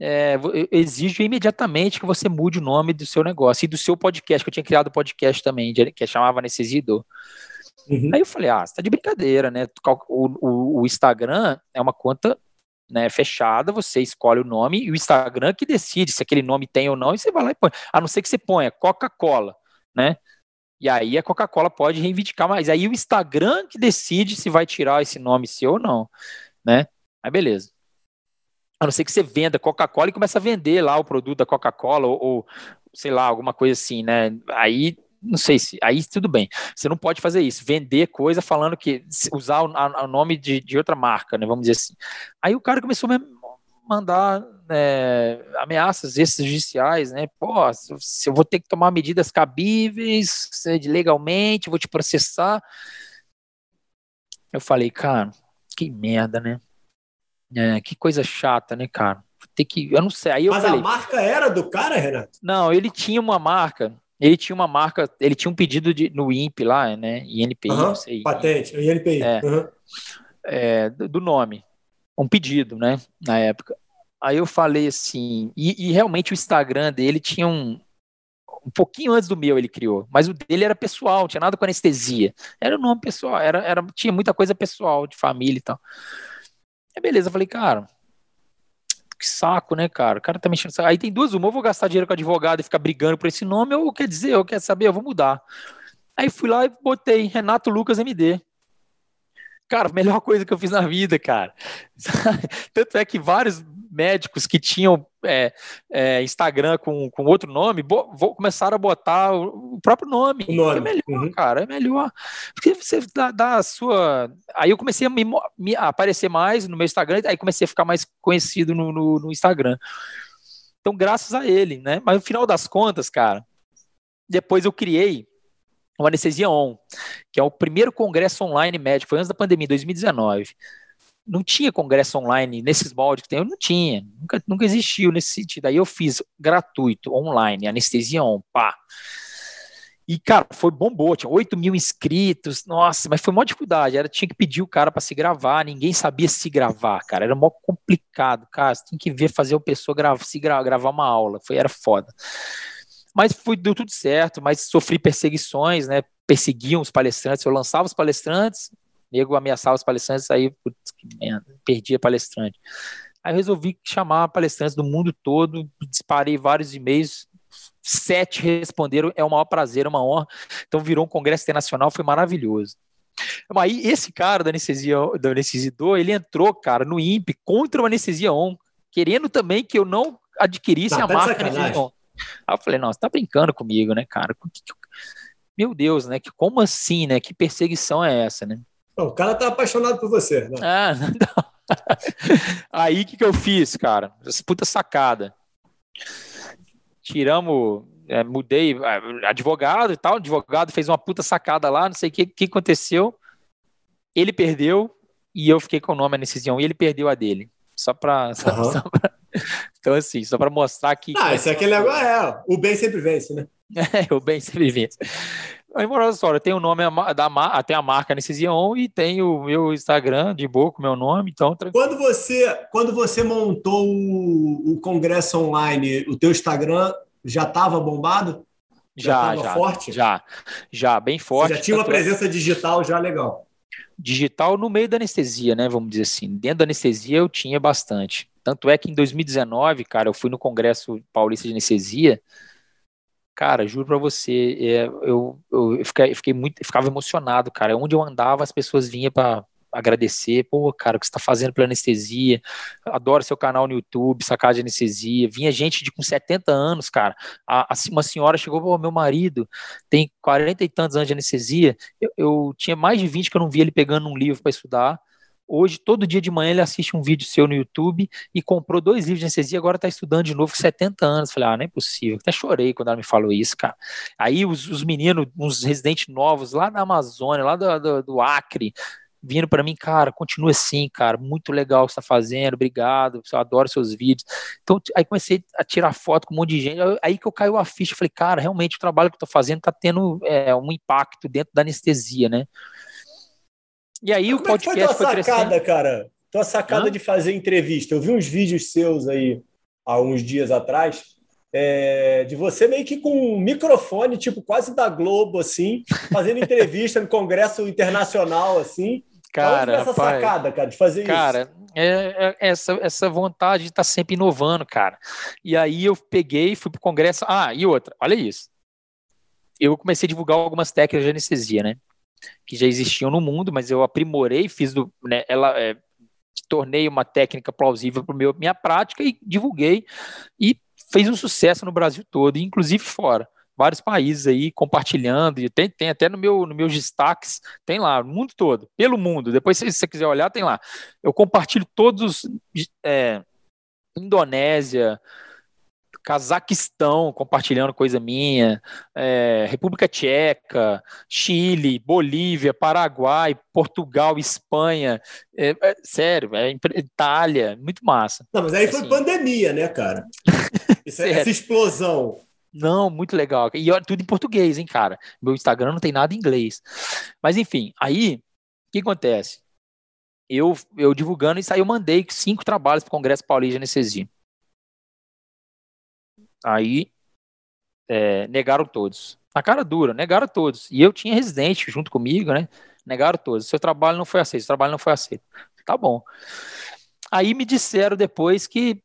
é, exijo imediatamente que você mude o nome do seu negócio e do seu podcast, que eu tinha criado um podcast também, que chamava Necessido. Uhum. Aí eu falei, ah, você tá de brincadeira, né? O, o, o, Instagram é uma conta né, fechada, você escolhe o nome e o Instagram que decide se aquele nome tem ou não, e você vai lá e põe. A não ser que você ponha Coca-Cola, né? E aí a Coca-Cola pode reivindicar mais. Aí o Instagram que decide se vai tirar esse nome seu ou não, né? Aí beleza. A não ser que você venda Coca-Cola e comece a vender lá o produto da Coca-Cola ou, ou, sei lá, alguma coisa assim, né? Aí não sei se aí tudo bem. Você não pode fazer isso, vender coisa falando que usar o, nome de, de, outra marca, né? Vamos dizer assim. Aí o cara começou a mandar né, ameaças extrajudiciais, né? Pô, se eu vou ter que tomar medidas cabíveis legalmente, vou te processar. Eu falei, cara, que merda, né? É, que coisa chata, né, cara? Tem que, eu não sei. Aí eu Mas falei, a marca era do cara, Renato? Não, ele tinha uma marca. Ele tinha uma marca, ele tinha um pedido de, no INPE lá, né? INPI, uhum, não sei. Patente, INPI. É, uhum. é, do nome. Um pedido, né? Na época. Aí eu falei assim, e, e realmente o Instagram dele tinha um, um pouquinho antes do meu ele criou, mas o dele era pessoal, tinha nada com anestesia. Era o nome pessoal, era, era, tinha muita coisa pessoal, de família e tal. É beleza, eu falei, cara, que saco, né, cara? O cara tá mexendo. Aí tem duas, uma, eu vou gastar dinheiro com advogado e ficar brigando por esse nome, ou quer dizer, eu quero saber, eu vou mudar. Aí fui lá e botei Renato Lucas MD. Cara, melhor coisa que eu fiz na vida, cara. Tanto é que vários médicos que tinham é, é, Instagram com, com outro nome, vou começar a botar o, próprio nome. O nome. É melhor, uhum. cara, é melhor. Porque você dá, dá, a sua. Aí eu comecei a me, me, aparecer mais no meu Instagram, aí comecei a ficar mais conhecido no, no, no Instagram. Então, graças a ele, né? Mas no final das contas, cara, depois eu criei o Anestesia On, que é o primeiro congresso online médico, foi antes da pandemia, 2019. Não tinha congresso online nesses moldes que tem, eu não tinha, nunca, nunca existiu nesse sentido. Aí eu fiz gratuito, online, Anestesia On, pá. E, cara, foi bombou, tinha 8 mil inscritos, nossa, mas foi uma dificuldade, era, tinha que pedir o cara para se gravar, ninguém sabia se gravar, cara, era mó complicado, cara, você tem que ver, fazer o pessoa gravar, se gra gravar uma aula, foi, era foda. Mas foi, deu tudo certo, mas sofri perseguições, né, perseguiam os palestrantes, eu lançava os palestrantes, nego ameaçava os palestrantes, aí, putz, que merda, perdia palestrante. Aí eu resolvi chamar palestrantes do mundo todo, disparei vários e-mails, sete responderam, é um maior prazer, é uma honra. Então virou um congresso internacional, foi maravilhoso. Aí esse cara da anestesia, da anestesidor, ele entrou, cara, no INPE contra o anestesia on, querendo também que eu não adquirisse tá, a tá marca anestesia on. Aí eu falei, nossa, tá brincando comigo, né, cara? Meu Deus, né? Que, como assim, né? Que perseguição é essa, né? O cara tá apaixonado por você, né? Ah, não. Aí o que, que eu fiz, cara? Essa puta sacada tiramos, é, mudei é, advogado e tal, advogado fez uma puta sacada lá, não sei o que, que aconteceu, ele perdeu e eu fiquei com o nome Anestesião e ele perdeu a dele. Só para uhum. Então, assim, só para mostrar que. Ah, isso é aquele negócio é. O bem sempre vence, né? É, o bem sempre vence. Aí, moral da história, tem o nome da tem a marca Anestesião e tem o meu Instagram de boa com meu nome, então Quando você, quando você montou o, o congresso online, o teu Instagram já estava bombado? Já, já, já, forte? Já, já, bem forte. Você já tinha uma é presença digital já legal. Digital no meio da anestesia, né? Vamos dizer assim. Dentro da anestesia eu tinha bastante. Tanto é que em 2019, cara, eu fui no Congresso Paulista de Anestesia Cara, juro pra você, é, eu, eu, fiquei, eu fiquei muito, ficava emocionado, cara. Onde eu andava, as pessoas vinham para agradecer, pô, cara, o que você tá fazendo pela anestesia, adoro seu canal no YouTube, sacada de anestesia, vinha gente de com 70 anos, cara, a, a, uma senhora chegou, pô, meu marido tem 40 e tantos anos de anestesia, eu, eu tinha mais de 20 que eu não via ele pegando um livro para estudar, Hoje, todo dia de manhã, ele assiste um vídeo seu no YouTube e comprou dois livros de anestesia e agora está estudando de novo com 70 anos. Falei, ah, não é possível. Até chorei quando ela me falou isso, cara. Aí os, os meninos, uns residentes novos lá da Amazônia, lá do, do, do Acre, vindo para mim, cara, continua assim, cara, muito legal o que você está fazendo, obrigado, eu adoro seus vídeos. Então, aí comecei a tirar foto com um monte de gente, aí que eu caiu a ficha, falei, cara, realmente o trabalho que eu estou fazendo está tendo é, um impacto dentro da anestesia, né? E aí Mas o podcast é que foi, tua sacada, crescendo. cara? Tua sacada Hã? de fazer entrevista. Eu vi uns vídeos seus aí há uns dias atrás. É, de você meio que com um microfone, tipo quase da Globo, assim, fazendo entrevista no Congresso Internacional, assim. Cara, essa rapaz, sacada, cara, de fazer cara, isso? Cara, é, é, essa, essa vontade de estar tá sempre inovando, cara. E aí eu peguei, fui pro Congresso. Ah, e outra, olha isso. Eu comecei a divulgar algumas técnicas de anestesia, né? Que já existiam no mundo, mas eu aprimorei, fiz do, né, ela é, tornei uma técnica plausível para minha prática e divulguei e fez um sucesso no Brasil todo, inclusive fora. Vários países aí compartilhando, e tem, tem até no meu, no meus destaques, tem lá, no mundo todo, pelo mundo. Depois, se você quiser olhar, tem lá. Eu compartilho todos, é, Indonésia, Cazaquistão compartilhando coisa minha, é, República Tcheca, Chile, Bolívia, Paraguai, Portugal, Espanha, é, é, sério, é, Itália, muito massa. Não, mas aí assim, foi pandemia, né, cara? Essa, essa explosão. Não, muito legal. E tudo em português, hein, cara. Meu Instagram não tem nada em inglês. Mas enfim, aí, o que acontece? Eu, eu divulgando isso aí, eu mandei cinco trabalhos para o Congresso Paulista de Anestesia. Aí é, negaram todos. Na cara dura, negaram todos. E eu tinha residente junto comigo, né? Negaram todos. Seu trabalho não foi aceito, seu trabalho não foi aceito. Tá bom. Aí me disseram depois que,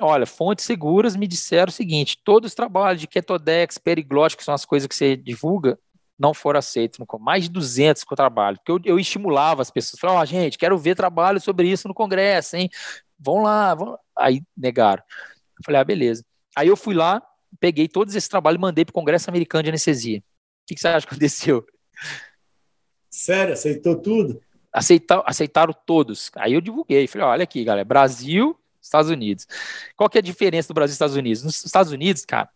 olha, fontes seguras me disseram o seguinte: todos os trabalhos de Ketodex, Periglote, que são as coisas que você divulga, não foram aceitos. Mais de 200 que eu trabalho. Porque eu, eu estimulava as pessoas. Falava, oh, gente, quero ver trabalho sobre isso no Congresso, hein? Vão lá, vão lá. Aí negaram. Eu falei, ah, beleza. Aí eu fui lá, peguei todos esses trabalhos e mandei para o Congresso Americano de Anestesia. O que, que, você acha que aconteceu? Sério? Aceitou tudo? Aceita, aceitaram todos. Aí eu divulguei. Falei, olha aqui, galera, Brasil, Estados Unidos. Qual que é a diferença do Brasil e Estados Unidos? Nos Estados Unidos, cara,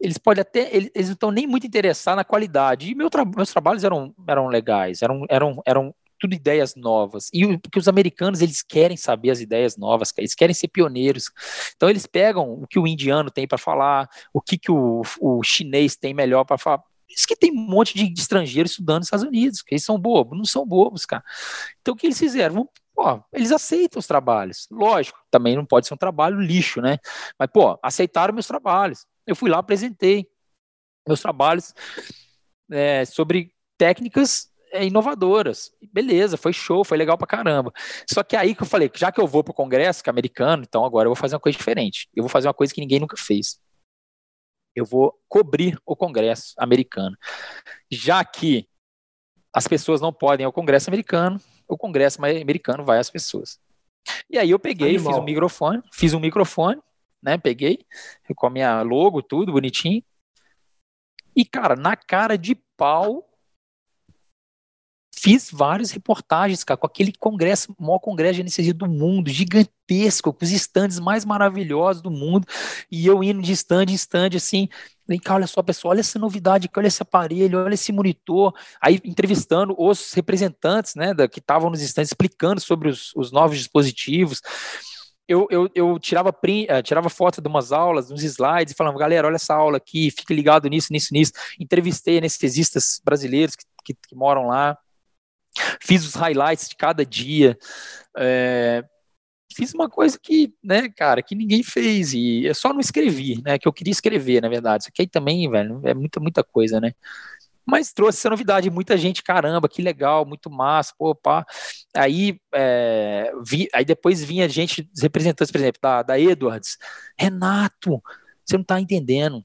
eles podem até, eles, eles não estão nem muito interessados na qualidade. E meu tra meus trabalhos eram, eram legais, eram, eram, eram tudo ideias novas. E porque os americanos, eles querem saber as ideias novas, eles querem ser pioneiros. Então eles pegam o que o indiano tem para falar, o que, que o, o chinês tem melhor para falar. Isso que tem um monte de, estrangeiros estudando nos Estados Unidos, que eles são bobos, não são bobos, cara. Então o que eles fizeram? Pô, eles aceitam os trabalhos. Lógico, também não pode ser um trabalho lixo, né? Mas, pô, aceitaram meus trabalhos. Eu fui lá, apresentei meus trabalhos é, sobre técnicas inovadoras. Beleza, foi show, foi legal pra caramba. Só que aí que eu falei, já que eu vou pro congresso, que é americano, então agora eu vou fazer uma coisa diferente. Eu vou fazer uma coisa que ninguém nunca fez. Eu vou cobrir o congresso americano. Já que as pessoas não podem ir ao congresso americano, o congresso americano vai às pessoas. E aí eu peguei, Animal. fiz um microfone, fiz um microfone, né? Peguei com a minha logo, tudo bonitinho. E, cara, na cara de pau, fiz várias reportagens, cara, com aquele congresso, maior congresso de anestesia do mundo, gigantesco, com os estandes mais maravilhosos do mundo, e eu indo de stand em stand, assim, vem cá, olha só, pessoal, olha essa novidade olha esse aparelho, olha esse monitor, aí entrevistando os representantes, né, da, que estavam nos stands, explicando sobre os, os novos dispositivos, eu, eu, eu, tirava, print, uh, tirava foto de umas aulas, uns slides, falava, galera, olha essa aula aqui, fique ligado nisso, nisso, nisso. Entrevistei anestesistas brasileiros que, que, que moram lá, fiz os highlights de cada dia, é, fiz uma coisa que, né, cara, que ninguém fez, e eu só não escrevi, né, que eu queria escrever, na verdade, isso aqui aí também, velho, é muita, muita coisa, né, mas trouxe essa novidade, muita gente, caramba, que legal, muito massa, pô, pá. Aí, é, vi, aí depois vinha gente, representantes, por exemplo, da, da Edwards, Renato, você não tá entendendo,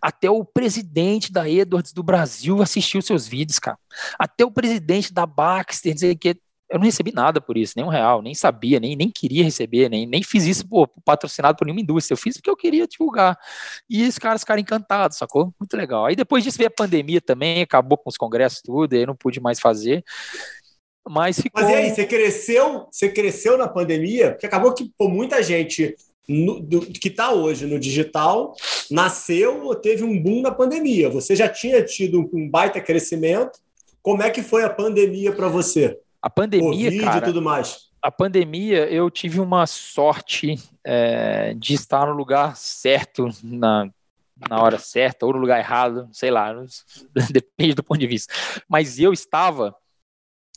até o presidente da Edwards do Brasil assistiu seus vídeos, cara. Até o presidente da Baxter, dizer que eu não recebi nada por isso, nem um real, nem sabia, nem, nem queria receber, nem, nem fiz isso pô, patrocinado por nenhuma indústria. Eu fiz porque eu queria divulgar. E os caras ficaram encantados, sacou? Muito legal. Aí depois disso veio a pandemia também, acabou com os congressos tudo, aí eu não pude mais fazer. Mas ficou. Mas e aí, você cresceu, você cresceu na pandemia? Porque acabou que pô, muita gente no, do, que está hoje no digital nasceu ou teve um boom na pandemia? Você já tinha tido um baita crescimento? Como é que foi a pandemia para você? A pandemia, Covid cara, e tudo mais. A pandemia, eu tive uma sorte é, de estar no lugar certo na, na hora certa ou no lugar errado, sei lá, depende do ponto de vista. Mas eu estava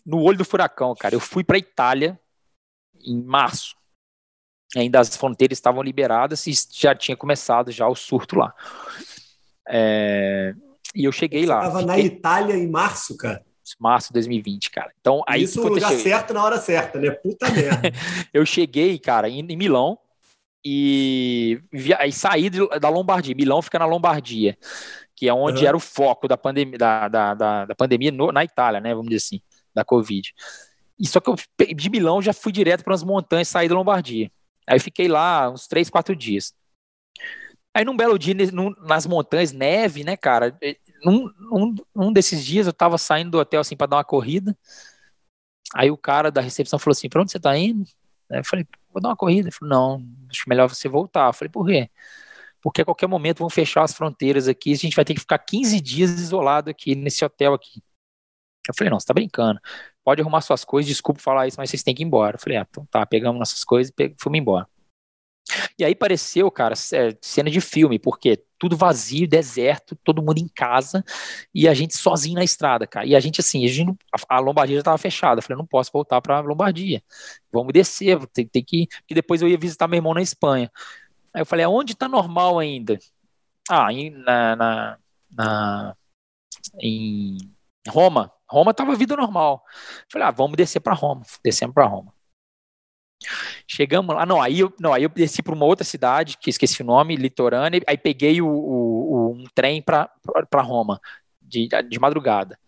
no olho do furacão, cara. Eu fui para Itália em março ainda as fronteiras estavam liberadas e já tinha começado já o surto lá. É, e eu cheguei Você lá. Estava na Itália em março, cara. Março de 2020, cara. Então, aí Isso no lugar certo na hora certa, né? Puta merda. eu cheguei, cara, em, em Milão e via, aí saí da Lombardia. Milão fica na Lombardia, que é onde uhum. era o foco da pandemia, da, da, da, da pandemia no, na Itália, né? Vamos dizer assim, da Covid. E só que eu de Milão já fui direto para as montanhas, saí da Lombardia. Aí fiquei lá uns três, quatro dias. Aí num belo dia, num, nas montanhas, neve, né, cara? Num, num, num, desses dias eu tava saindo do hotel assim para dar uma corrida. Aí o cara da recepção falou assim: pra onde você tá indo? Aí eu falei: vou dar uma corrida. Ele falou: não, acho melhor você voltar. Eu falei: por quê? Porque a qualquer momento vão fechar as fronteiras aqui, a gente vai ter que ficar 15 dias isolado aqui nesse hotel aqui. Eu falei: não, você tá brincando pode arrumar suas coisas, desculpa falar isso, mas vocês têm que ir embora. Eu falei, ah, então tá, pegamos nossas coisas e fomos embora. E aí pareceu, cara, é, cena de filme, porque tudo vazio, deserto, todo mundo em casa e a gente sozinho na estrada, cara. E a gente, assim, a, gente, a Lombardia já estava fechada. Eu falei, não posso voltar para Lombardia. Vamos descer, tem, tem que. Porque depois eu ia visitar meu irmão na Espanha. Aí eu falei, aonde tá normal ainda? Ah, em, na, na, na em Roma. Roma estava vida normal. Falei, ah, vamos descer para Roma. Descemos para Roma. Chegamos lá, não, aí eu, não, aí eu desci para uma outra cidade, que esqueci o nome, litorânea, aí peguei o, o, o um trem para Roma, de, de madrugada.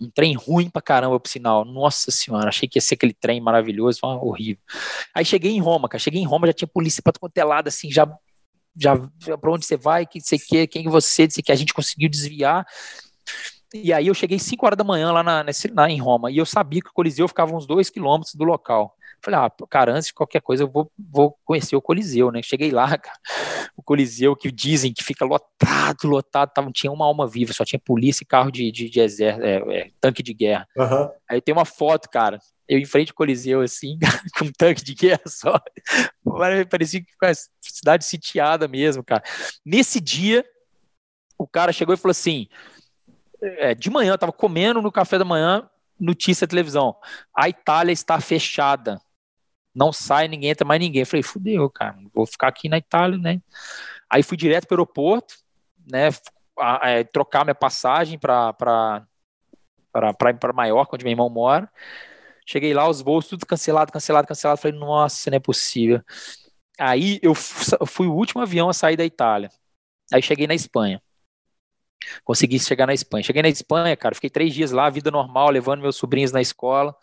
Um trem ruim pra caramba, por sinal. Nossa senhora, achei que ia ser aquele trem maravilhoso, horrível. Aí cheguei em Roma, cara. Cheguei em Roma, já tinha polícia pra quanto é lado, assim, já, já, já pra onde você vai, que você quer, quem que você, que a gente conseguiu desviar. E aí eu cheguei 5 horas da manhã lá, na, nesse, lá em Roma, e eu sabia que o Coliseu ficava uns 2 quilômetros do local. Falei, ah, cara, antes de qualquer coisa eu vou, vou conhecer o Coliseu, né? Cheguei lá, cara, o Coliseu que dizem que fica lotado, lotado, tava, não tinha uma alma viva, só tinha polícia e carro de, de, de exército, é, é, tanque de guerra. Uhum. Aí tem uma foto, cara, eu em frente ao Coliseu, assim, com um tanque de guerra só. Parecia que a cidade sitiada mesmo, cara. Nesse dia, o cara chegou e falou assim: é, de manhã, eu tava comendo no café da manhã, notícia televisão. A Itália está fechada. Não sai ninguém, entra mais ninguém. Eu falei, fudeu, cara, vou ficar aqui na Itália, né? Aí fui direto para o aeroporto, né? A, a, é, trocar minha passagem para Maiorca, onde meu irmão mora. Cheguei lá, os voos tudo cancelado, cancelado, cancelado. Falei, nossa, não é possível. Aí eu fui o último avião a sair da Itália. Aí cheguei na Espanha. Consegui chegar na Espanha. Cheguei na Espanha, cara, fiquei três dias lá, vida normal, levando meus sobrinhos na escola.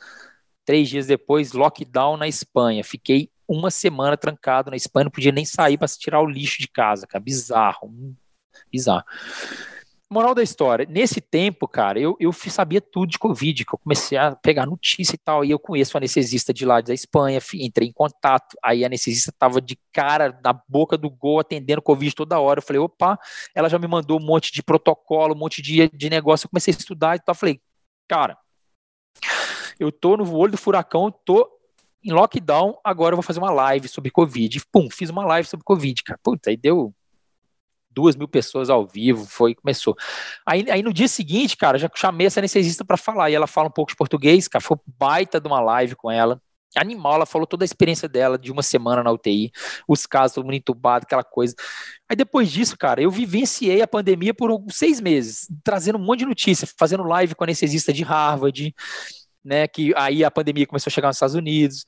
Três dias depois, lockdown na Espanha. Fiquei uma semana trancado na Espanha, não podia nem sair para tirar o lixo de casa, cara. Bizarro. Bizarro. Moral da história, nesse tempo, cara, eu, eu sabia tudo de Covid, que eu comecei a pegar notícia e tal, e eu conheço a anestesista de lá da Espanha, entrei em contato, aí a anestesista tava de cara na boca do gol, atendendo Covid toda hora, eu falei, opa, ela já me mandou um monte de protocolo, um monte de, de negócio, eu comecei a estudar e tal, falei, cara, eu tô no olho do furacão, tô em lockdown, agora eu vou fazer uma live sobre Covid, pum, fiz uma live sobre Covid, cara, puta, aí deu duas mil pessoas ao vivo, foi, começou. Aí, aí no dia seguinte, cara, já chamei essa anestesista para falar, e ela fala um pouco de português, cara, foi baita de uma live com ela, animal, ela falou toda a experiência dela de uma semana na UTI, os casos, todo mundo entubado, aquela coisa. Aí depois disso, cara, eu vivenciei a pandemia por seis meses, trazendo um monte de notícia, fazendo live com a anestesista de Harvard, né, que aí a pandemia começou a chegar nos Estados Unidos,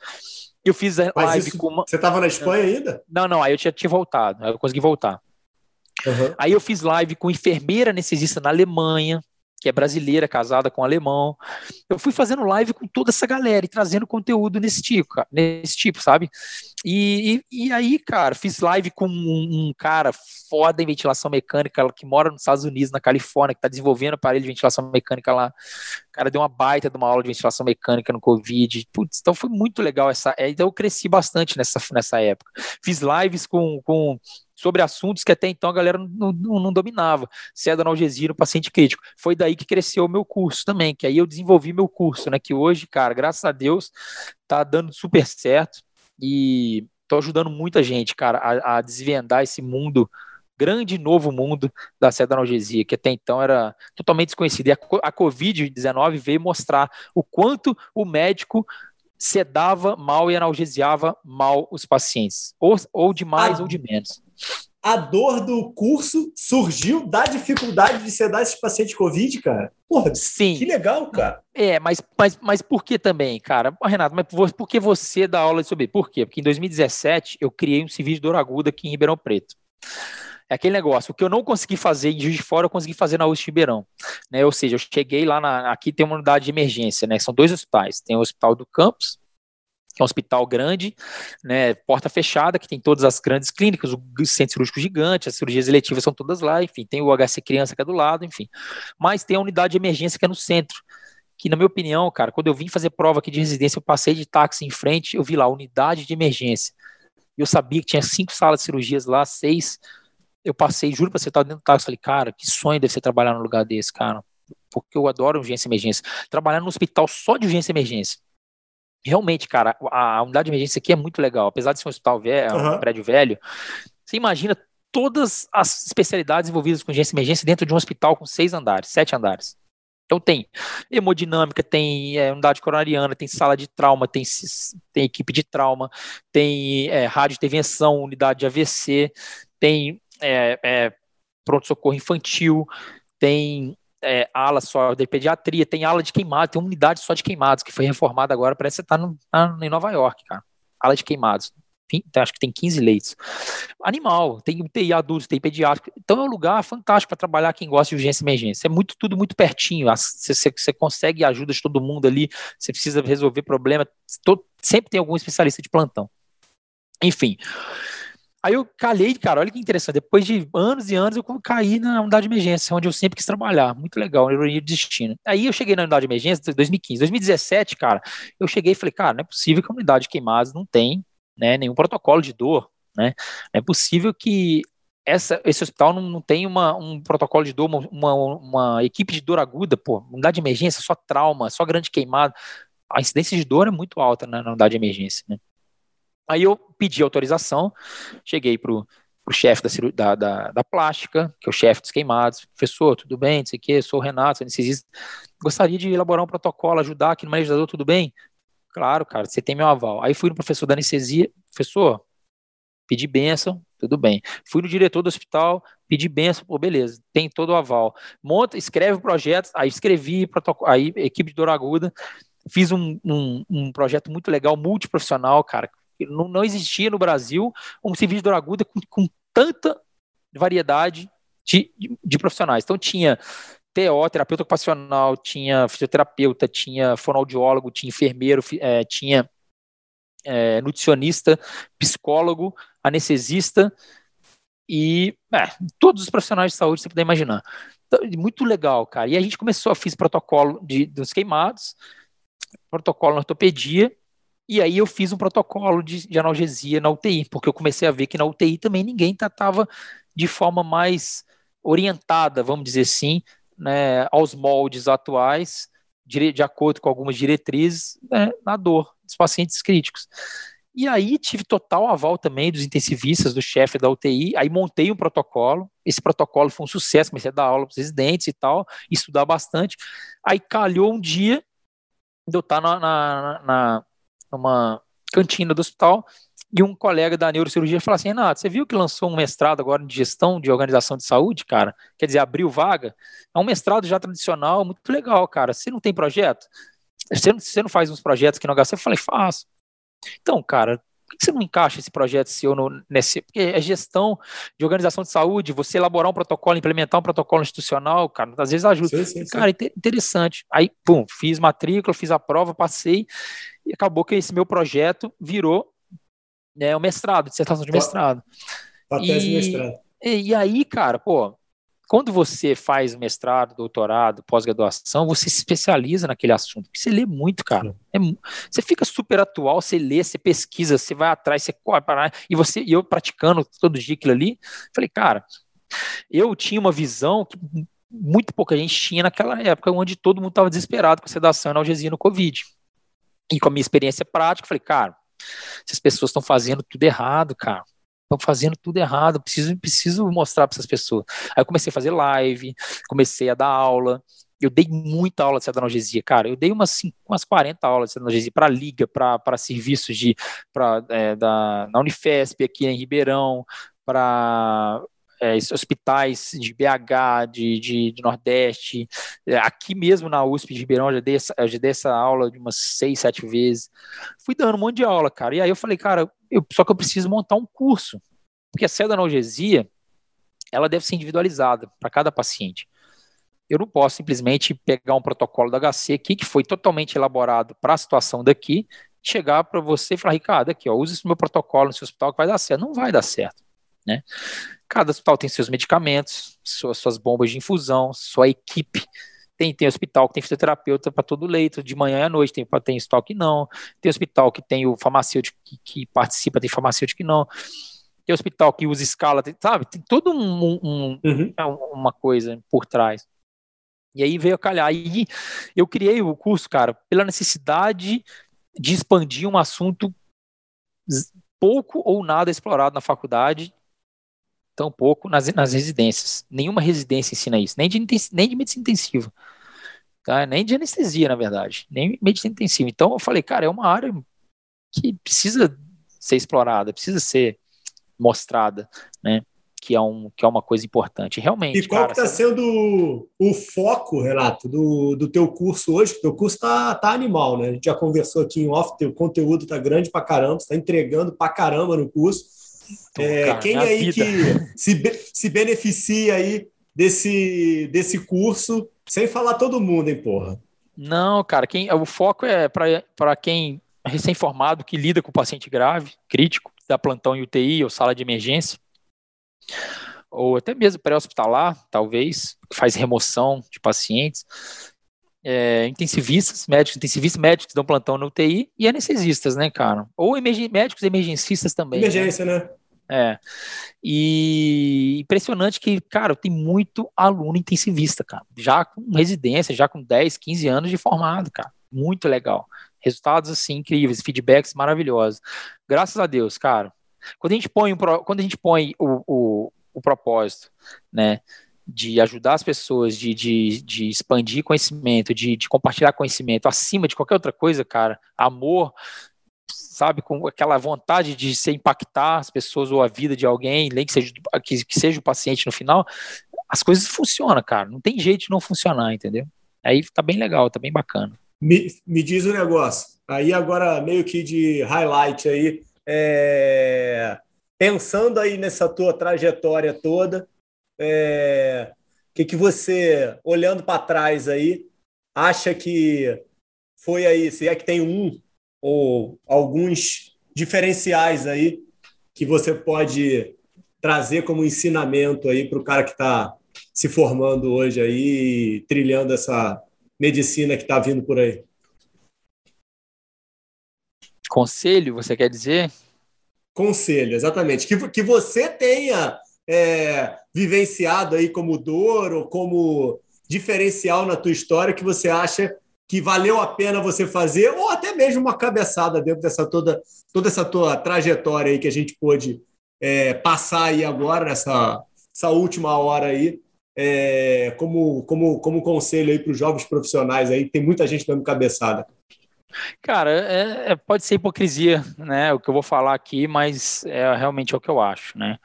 eu fiz a live isso, com uma... Você estava na Espanha ainda? Não, não, aí eu tinha, tinha voltado, aí eu consegui voltar. Uhum. Aí eu fiz live com enfermeira anestesista na Alemanha, que é brasileira, casada com um alemão. Eu fui fazendo live com toda essa galera e trazendo conteúdo nesse tipo, nesse tipo, sabe? E, e, e aí, cara, fiz live com um, um, cara foda em ventilação mecânica que mora nos Estados Unidos, na Califórnia, que está desenvolvendo aparelho de ventilação mecânica lá. O cara deu uma baita de uma aula de ventilação mecânica no Covid. Putz, então foi muito legal essa. É, então eu cresci bastante nessa, nessa época. Fiz lives com, com sobre assuntos que até então a galera não, não, não dominava. Se é analgesia no paciente crítico. Foi daí que cresceu o meu curso também, que aí eu desenvolvi meu curso, né? Que hoje, cara, graças a Deus, tá dando super certo e tô ajudando muita gente, cara, a, a desvendar esse mundo grande novo mundo da analgesia, que até então era totalmente desconhecido. E a Covid-19 veio mostrar o quanto o médico sedava mal e analgesiava mal os pacientes, ou, ou de mais a, ou de menos. A dor do curso surgiu da dificuldade de sedar esses pacientes Covid, cara? Porra, Sim. que legal, cara. É, mas, mas, mas por que também, cara? Renato, mas por que você dá aula sobre? Por quê? Porque em 2017 eu criei um serviço de dor aguda aqui em Ribeirão Preto. É aquele negócio, o que eu não consegui fazer em de Fora, eu consegui fazer na USP Ribeirão. Né? Ou seja, eu cheguei lá, na, aqui tem uma unidade de emergência, né? São dois hospitais. Tem o Hospital do Campus, que é um hospital grande, né, porta fechada, que tem todas as grandes clínicas, o centro cirúrgico gigante, as cirurgias eletivas são todas lá, enfim, tem o HC Criança que é do lado, enfim. Mas tem a unidade de emergência que é no centro, que na minha opinião, cara, quando eu vim fazer prova aqui de residência, eu passei de táxi em frente, eu vi lá, unidade de emergência. Eu sabia que tinha cinco salas de cirurgias lá, seis. Eu passei, juro pra você, estar dentro do táxi, falei, cara, que sonho deve ser trabalhar num lugar desse, cara. Porque eu adoro urgência e emergência. Trabalhar num hospital só de urgência e emergência realmente, cara, a, a, unidade de emergência aqui é muito legal. Apesar de ser um hospital velho, uhum. um prédio velho, você imagina todas as especialidades envolvidas com urgência e emergência dentro de um hospital com seis andares, sete andares. Então tem hemodinâmica, tem é, unidade coronariana, tem sala de trauma, tem, tem equipe de trauma, tem é, intervenção, unidade de AVC, tem é, é, pronto-socorro infantil, tem é, ala só de pediatria, tem ala de queimados, tem unidade só de queimados que foi reformada agora, parece que está tá em Nova York, cara. Ala de queimados. Então, acho que tem 15 leitos. Animal, tem UTI adultos, tem pediátrico. Então é um lugar fantástico para trabalhar quem gosta de urgência e emergência. É muito, tudo muito pertinho. Você, consegue ajuda de todo mundo ali. Você precisa resolver problema. Sempre tem algum especialista de plantão. Enfim. Aí eu calhei, cara, olha que interessante. Depois de anos e anos, eu caí na unidade de emergência, onde eu sempre quis trabalhar. Muito legal, ironia de destino. Aí eu cheguei na unidade de emergência em 2015. 2017, cara, eu cheguei e falei, cara, não é possível que a unidade de queimados não tem né, nenhum protocolo de dor. Né? Não é possível que essa, esse hospital não, não tem uma, um protocolo de dor, uma, uma, uma, equipe de dor aguda, pô, unidade de emergência, só trauma, só grande queimado. A incidência de dor é muito alta na unidade de emergência, né? Aí eu pedi autorização, cheguei pro, pro chefe da, da, da, da, plástica, que é o chefe dos queimados, professor, tudo bem, não sei o quê, sou o Renato, anestesista, gostaria de elaborar um protocolo, ajudar aqui no manejador, tudo bem? Claro, cara, você tem meu aval. Aí fui no professor da anestesia, professor, pedi benção, tudo bem. Fui no diretor do hospital, pedi benção, pô, beleza, tem todo o aval. Monta, escreve o projeto, aí escrevi, protocolo, aí equipe de dor aguda, fiz um, um, um projeto muito legal, multiprofissional, cara, não, não existia no Brasil um serviço de dor aguda com, com tanta variedade de, de, de, profissionais. Então tinha TO, terapeuta ocupacional, tinha fisioterapeuta, tinha fonoaudiólogo, tinha enfermeiro, é, tinha é, nutricionista, psicólogo, anestesista e é, todos os profissionais de saúde você puder imaginar. Então, muito legal, cara. E a gente começou, fiz protocolo de, dos queimados, protocolo na ortopedia, e aí eu fiz um protocolo de, de, analgesia na UTI, porque eu comecei a ver que na UTI também ninguém tratava de forma mais orientada, vamos dizer assim, né, aos moldes atuais, de, de acordo com algumas diretrizes, né, na dor dos pacientes críticos. E aí tive total aval também dos intensivistas, do chefe da UTI, aí montei um protocolo, esse protocolo foi um sucesso, comecei a dar aula para os residentes e tal, estudar bastante, aí calhou um dia eu estar na, na, na numa cantina do hospital, e um colega da neurocirurgia falou assim: Renato, você viu que lançou um mestrado agora de gestão de organização de saúde, cara? Quer dizer, abriu vaga? É um mestrado já tradicional, muito legal, cara. Você não tem projeto? Você não, você não faz uns projetos aqui no HC? Eu falei: faço. Então, cara, por que você não encaixa esse projeto seu no, nesse. Porque é gestão de organização de saúde, você elaborar um protocolo, implementar um protocolo institucional, cara, às vezes ajuda. Sim, sim, cara, sim. interessante. Aí, pum, fiz matrícula, fiz a prova, passei, e acabou que esse meu projeto virou né, o mestrado, dissertação de mestrado. A tese e, mestrado. E, e aí, cara, pô, quando você faz mestrado, doutorado, pós-graduação, você se especializa naquele assunto. Você lê muito, cara. É, você fica super atual, você lê, você pesquisa, você vai atrás, você corre para e você e eu praticando todo dia aquilo ali, falei, cara, eu tinha uma visão que muito pouca gente tinha naquela época, onde todo mundo estava desesperado com a sedação e analgesia no Covid. E com a minha experiência prática, falei, cara, essas pessoas estão fazendo tudo errado, cara. Estão fazendo tudo errado, preciso, preciso mostrar para essas pessoas. Aí eu comecei a fazer live, comecei a dar aula. Eu dei muita aula de analgesia, cara. Eu dei umas, umas 40 aulas de analgesia para liga, para serviços de pra, é, da, na Unifesp aqui em Ribeirão, para é, hospitais de BH, de, de, de Nordeste, é, aqui mesmo na USP de Ribeirão, já dei, essa, já dei essa aula de umas seis, sete vezes. Fui dando um monte de aula, cara. E aí eu falei, cara, eu, só que eu preciso montar um curso. Porque a pseudoanalgesia, ela deve ser individualizada para cada paciente. Eu não posso simplesmente pegar um protocolo da HC aqui, que foi totalmente elaborado para a situação daqui, chegar para você e falar, Ricardo, aqui, ó, use esse meu protocolo no seu hospital que vai dar certo. Não vai dar certo. Né? Cada hospital tem seus medicamentos, suas, suas bombas de infusão, sua equipe. Tem, tem hospital que tem fisioterapeuta para todo leito, de manhã à noite, tem, tem hospital que não, tem hospital que tem o farmacêutico que, que participa, tem farmacêutico que não, tem hospital que usa escala, tem, sabe? Tem todo um, um, uhum. É uma coisa por trás. E aí veio a calhar. Aí eu criei o curso, cara, pela necessidade de expandir um assunto pouco ou nada explorado na faculdade tão pouco nas, nas residências. Nenhuma residência ensina isso, nem de, nem de medicina intensiva. Tá? Nem de anestesia, na verdade, nem medicina intensiva. Então eu falei, cara, é uma área que precisa ser explorada, precisa ser mostrada, né? Que é, um, que é uma coisa importante. Realmente. E qual está sendo o foco, Renato, do, do teu curso hoje? O teu curso tá, tá animal, né? A gente já conversou aqui em off, teu conteúdo tá grande pra caramba, você tá entregando pra caramba no curso. É, quem aí vida. que se, se beneficia aí desse, desse curso, sem falar todo mundo, hein, porra? Não, cara, quem, o foco é para quem é recém-formado, que lida com paciente grave, crítico, dar plantão em UTI ou sala de emergência, ou até mesmo pré-hospitalar, talvez, faz remoção de pacientes, é, intensivistas, médicos intensivistas, médicos que dão plantão no UTI e anestesistas, né, cara? Ou médicos emergencistas também. Né? Emergência, né? né? É. E impressionante que, cara, tem muito aluno intensivista, cara. Já com residência, já com 10, 15 anos de formado, cara. Muito legal. Resultados, assim, incríveis, feedbacks maravilhosos. Graças a Deus, cara. Quando a gente põe, quando a gente põe o, o, o propósito, né, de ajudar as pessoas, de, de, de expandir conhecimento, de, de compartilhar conhecimento acima de qualquer outra coisa, cara, amor, sabe, com aquela vontade de se impactar as pessoas ou a vida de alguém, nem que seja, que, que seja o paciente no final, as coisas funcionam, cara. Não tem jeito de não funcionar, entendeu? Aí tá bem legal, tá bem bacana. Me, me diz o um negócio. Aí agora meio que de highlight aí, é... pensando aí nessa tua trajetória toda, é... o que, que você, olhando para trás aí, acha que foi aí, se é que tem um ou alguns diferenciais aí que você pode trazer como ensinamento aí para o cara que está se formando hoje aí, trilhando essa medicina que está vindo por aí? Conselho, você quer dizer? Conselho, exatamente. Que, que você tenha é, vivenciado aí como dor ou como diferencial na tua história que você acha que valeu a pena você fazer, ou até mesmo uma cabeçada dentro dessa toda, toda essa tua trajetória aí que a gente pôde é, passar aí agora, nessa essa última hora aí, é, como, como, como conselho aí para os jovens profissionais aí, tem muita gente dando cabeçada. Cara, é, é, pode ser hipocrisia, né? O que eu vou falar aqui, mas é realmente é o que eu acho, né?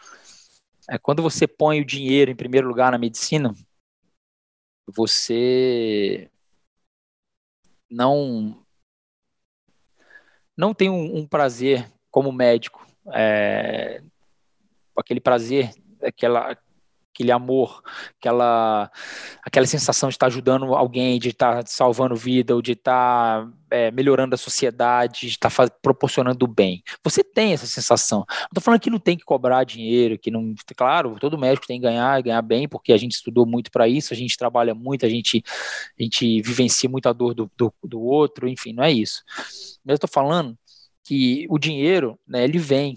É quando você põe o dinheiro em primeiro lugar na medicina, você não não tem um, um prazer como médico, é, aquele prazer, aquela aquele amor, aquela, aquela sensação de estar ajudando alguém, de estar salvando vida, ou de estar é, melhorando a sociedade, de estar faz, proporcionando bem. Você tem essa sensação. Não estou falando que não tem que cobrar dinheiro, que não. Claro, todo médico tem que ganhar, ganhar bem, porque a gente estudou muito para isso, a gente trabalha muito, a gente, a gente vivencia muito a dor do, do, do outro, enfim, não é isso. Mas eu estou falando que o dinheiro, né, ele vem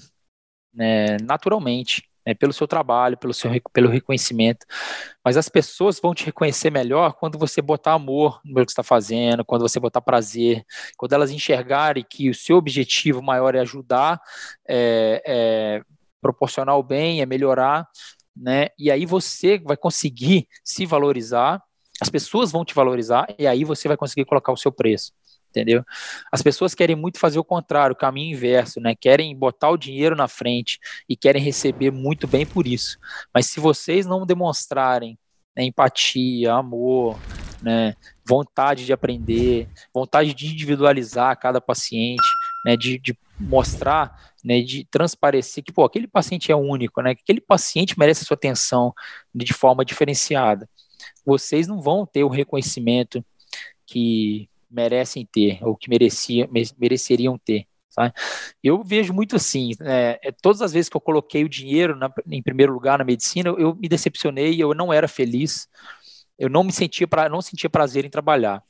né, naturalmente né, pelo seu trabalho, pelo seu pelo reconhecimento. Mas as pessoas vão te reconhecer melhor quando você botar amor no que você está fazendo, quando você botar prazer, quando elas enxergarem que o seu objetivo maior é ajudar, é, é proporcionar o bem, é melhorar, né? E aí você vai conseguir se valorizar, as pessoas vão te valorizar e aí você vai conseguir colocar o seu preço entendeu? As pessoas querem muito fazer o contrário, o caminho inverso, né? Querem botar o dinheiro na frente e querem receber muito bem por isso. Mas se vocês não demonstrarem né, empatia, amor, né, vontade de aprender, vontade de individualizar cada paciente, né, de, de mostrar, né, de transparecer que pô, aquele paciente é único, né, que aquele paciente merece a sua atenção de forma diferenciada. Vocês não vão ter o reconhecimento que merecem ter, ou que merecia, mereceriam ter. Sabe? Eu vejo muito assim, é, é, todas as vezes que eu coloquei o dinheiro na, em primeiro lugar na medicina, eu, eu me decepcionei, eu não era feliz, eu não me sentia, pra, não sentia prazer em trabalhar.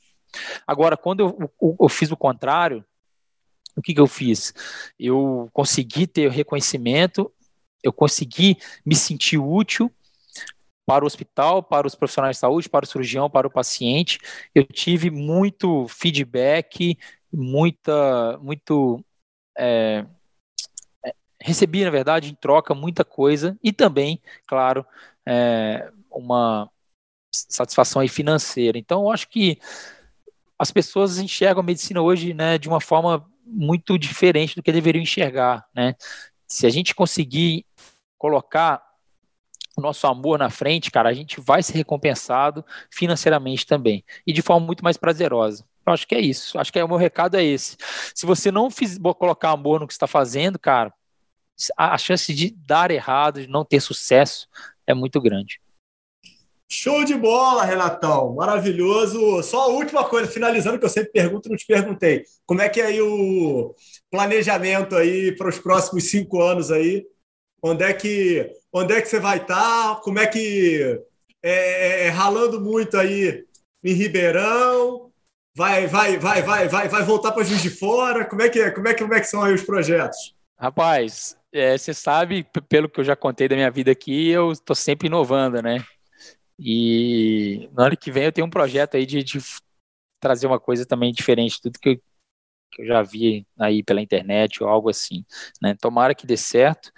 Agora, quando eu, eu, eu fiz o contrário, o que, que eu fiz? Eu consegui ter reconhecimento, eu consegui me sentir útil para o hospital, para os profissionais de saúde, para o cirurgião, para o paciente. Eu tive muito feedback, muita, muito é, recebi na verdade em troca muita coisa e também, claro, é, uma satisfação aí financeira. Então, eu acho que as pessoas enxergam a medicina hoje, né, de uma forma muito diferente do que deveriam enxergar, né? Se a gente conseguir colocar nosso amor na frente, cara, a gente vai ser recompensado financeiramente também e de forma muito mais prazerosa. Eu acho que é isso. Acho que é, o meu recado é esse. Se você não fiz, colocar amor no que está fazendo, cara, a chance de dar errado, de não ter sucesso, é muito grande. Show de bola, Renatão. Maravilhoso. Só a última coisa, finalizando, que eu sempre pergunto, não te perguntei. Como é que é aí o planejamento aí para os próximos cinco anos aí? Onde é que, onde é que você vai estar? Como é que é, é, é, ralando muito aí em Ribeirão? Vai, vai, vai, vai, vai, vai voltar para Juiz de Fora? Como é que é? Como é que, como é que são aí os projetos? Rapaz, é, você sabe, pelo que eu já contei da minha vida aqui, eu estou sempre inovando, né? E no ano que vem eu tenho um projeto aí de, de trazer uma coisa também diferente de tudo que eu, que eu já vi aí pela internet ou algo assim. Né? Tomara que dê certo.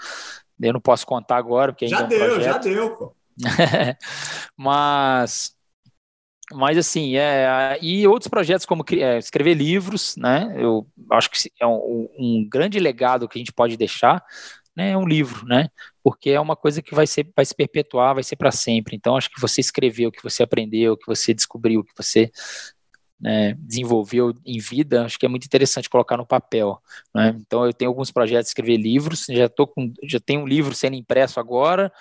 Eu não posso contar agora, porque ainda já é um deu, projeto. já deu, pô. mas mas assim, é, e outros projetos como é, escrever livros, né? Eu acho que é um, um, grande legado que a gente pode deixar, né? É um livro, né? porque é uma coisa que vai, ser, vai se perpetuar, vai ser para sempre. Então, acho que você escreveu, que você aprendeu, que você descobriu, que você né, desenvolveu em vida, acho que é muito interessante colocar no papel. Né? Então, eu tenho alguns projetos de escrever livros, já, tô com, já tenho um livro sendo impresso agora,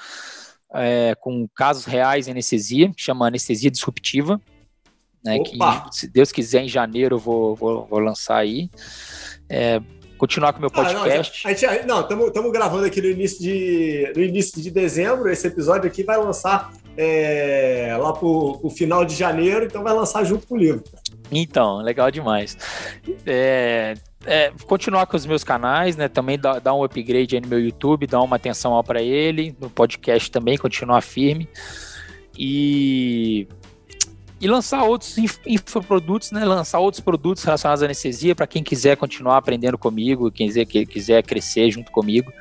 é, com casos reais em anestesia, que chama Anestesia Disruptiva, né, que, se Deus quiser, em janeiro eu vou, vou, vou lançar aí. É, continuar com o meu podcast. Ah, não, estamos gravando aqui no início, de, no início de dezembro. Esse episódio aqui vai lançar é, lá para o final de janeiro, então vai lançar junto com o livro. Então, legal demais. É, é, continuar com os meus canais, né? Também dar, um upgrade aí no meu YouTube, dar uma atenção para ele, no podcast também, continuar firme. E e lançar outros infoprodutos, né? Lançar outros produtos relacionados à anestesia para quem quiser continuar aprendendo comigo, quem quiser, quiser crescer junto comigo,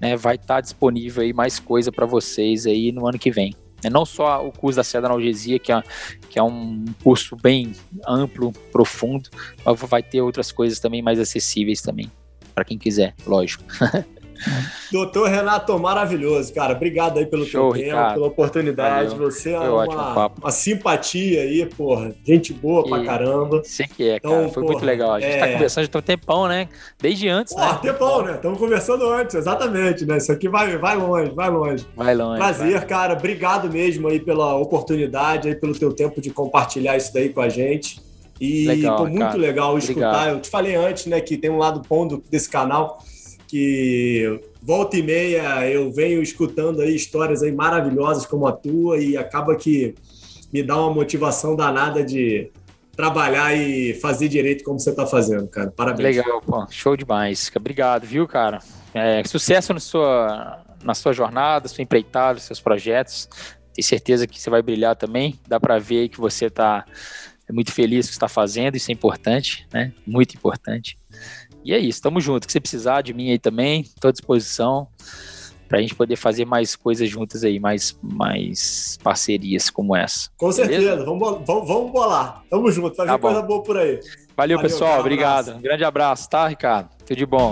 né? Vai estar tá disponível aí mais coisa para vocês aí no ano que vem. É não só o curso da seda analgesia, que é, que é um curso bem amplo, profundo, mas vai ter outras coisas também mais acessíveis também, para quem quiser, lógico. Doutor Renato, maravilhoso, cara. Obrigado aí pelo Show, teu tempo, pela oportunidade. Valeu. Você é uma, uma, simpatia aí, porra. Gente boa e... pra caramba. Sei que é, então, cara. Foi porra, muito legal. A gente tá é... tá conversando já tem um tempão, né? Desde antes, porra, né? tempão, né? Estamos conversando antes, exatamente, né? Isso aqui vai, vai longe, vai longe. Vai longe. Prazer, vai. cara. Obrigado mesmo aí pela oportunidade, aí pelo teu tempo de compartilhar isso daí com a gente. E legal, muito cara. legal escutar. Obrigado. Eu te falei antes, né, que tem um lado bom desse canal que volta e meia eu venho escutando aí histórias aí maravilhosas como a tua e acaba que me dá uma motivação danada de trabalhar e fazer direito como você está fazendo, cara. Parabéns. Legal, pô. show demais. Obrigado, viu, cara? É, sucesso na sua, na sua jornada, sua empreitada, seus projetos. Tenho certeza que você vai brilhar também. Dá para ver que você está muito feliz com o que está fazendo. Isso é importante, né? Muito importante. E é isso, tamo junto. Que você precisar de mim aí também, estou à disposição para a gente poder fazer mais coisas juntas aí, mais, mais parcerias como essa. Com certeza, vamos, vamos, vamos bolar. Tamo junto, vai tá coisa boa por aí. Valeu, Valeu pessoal, obrigado. Um grande abraço, tá, Ricardo? Tudo de bom.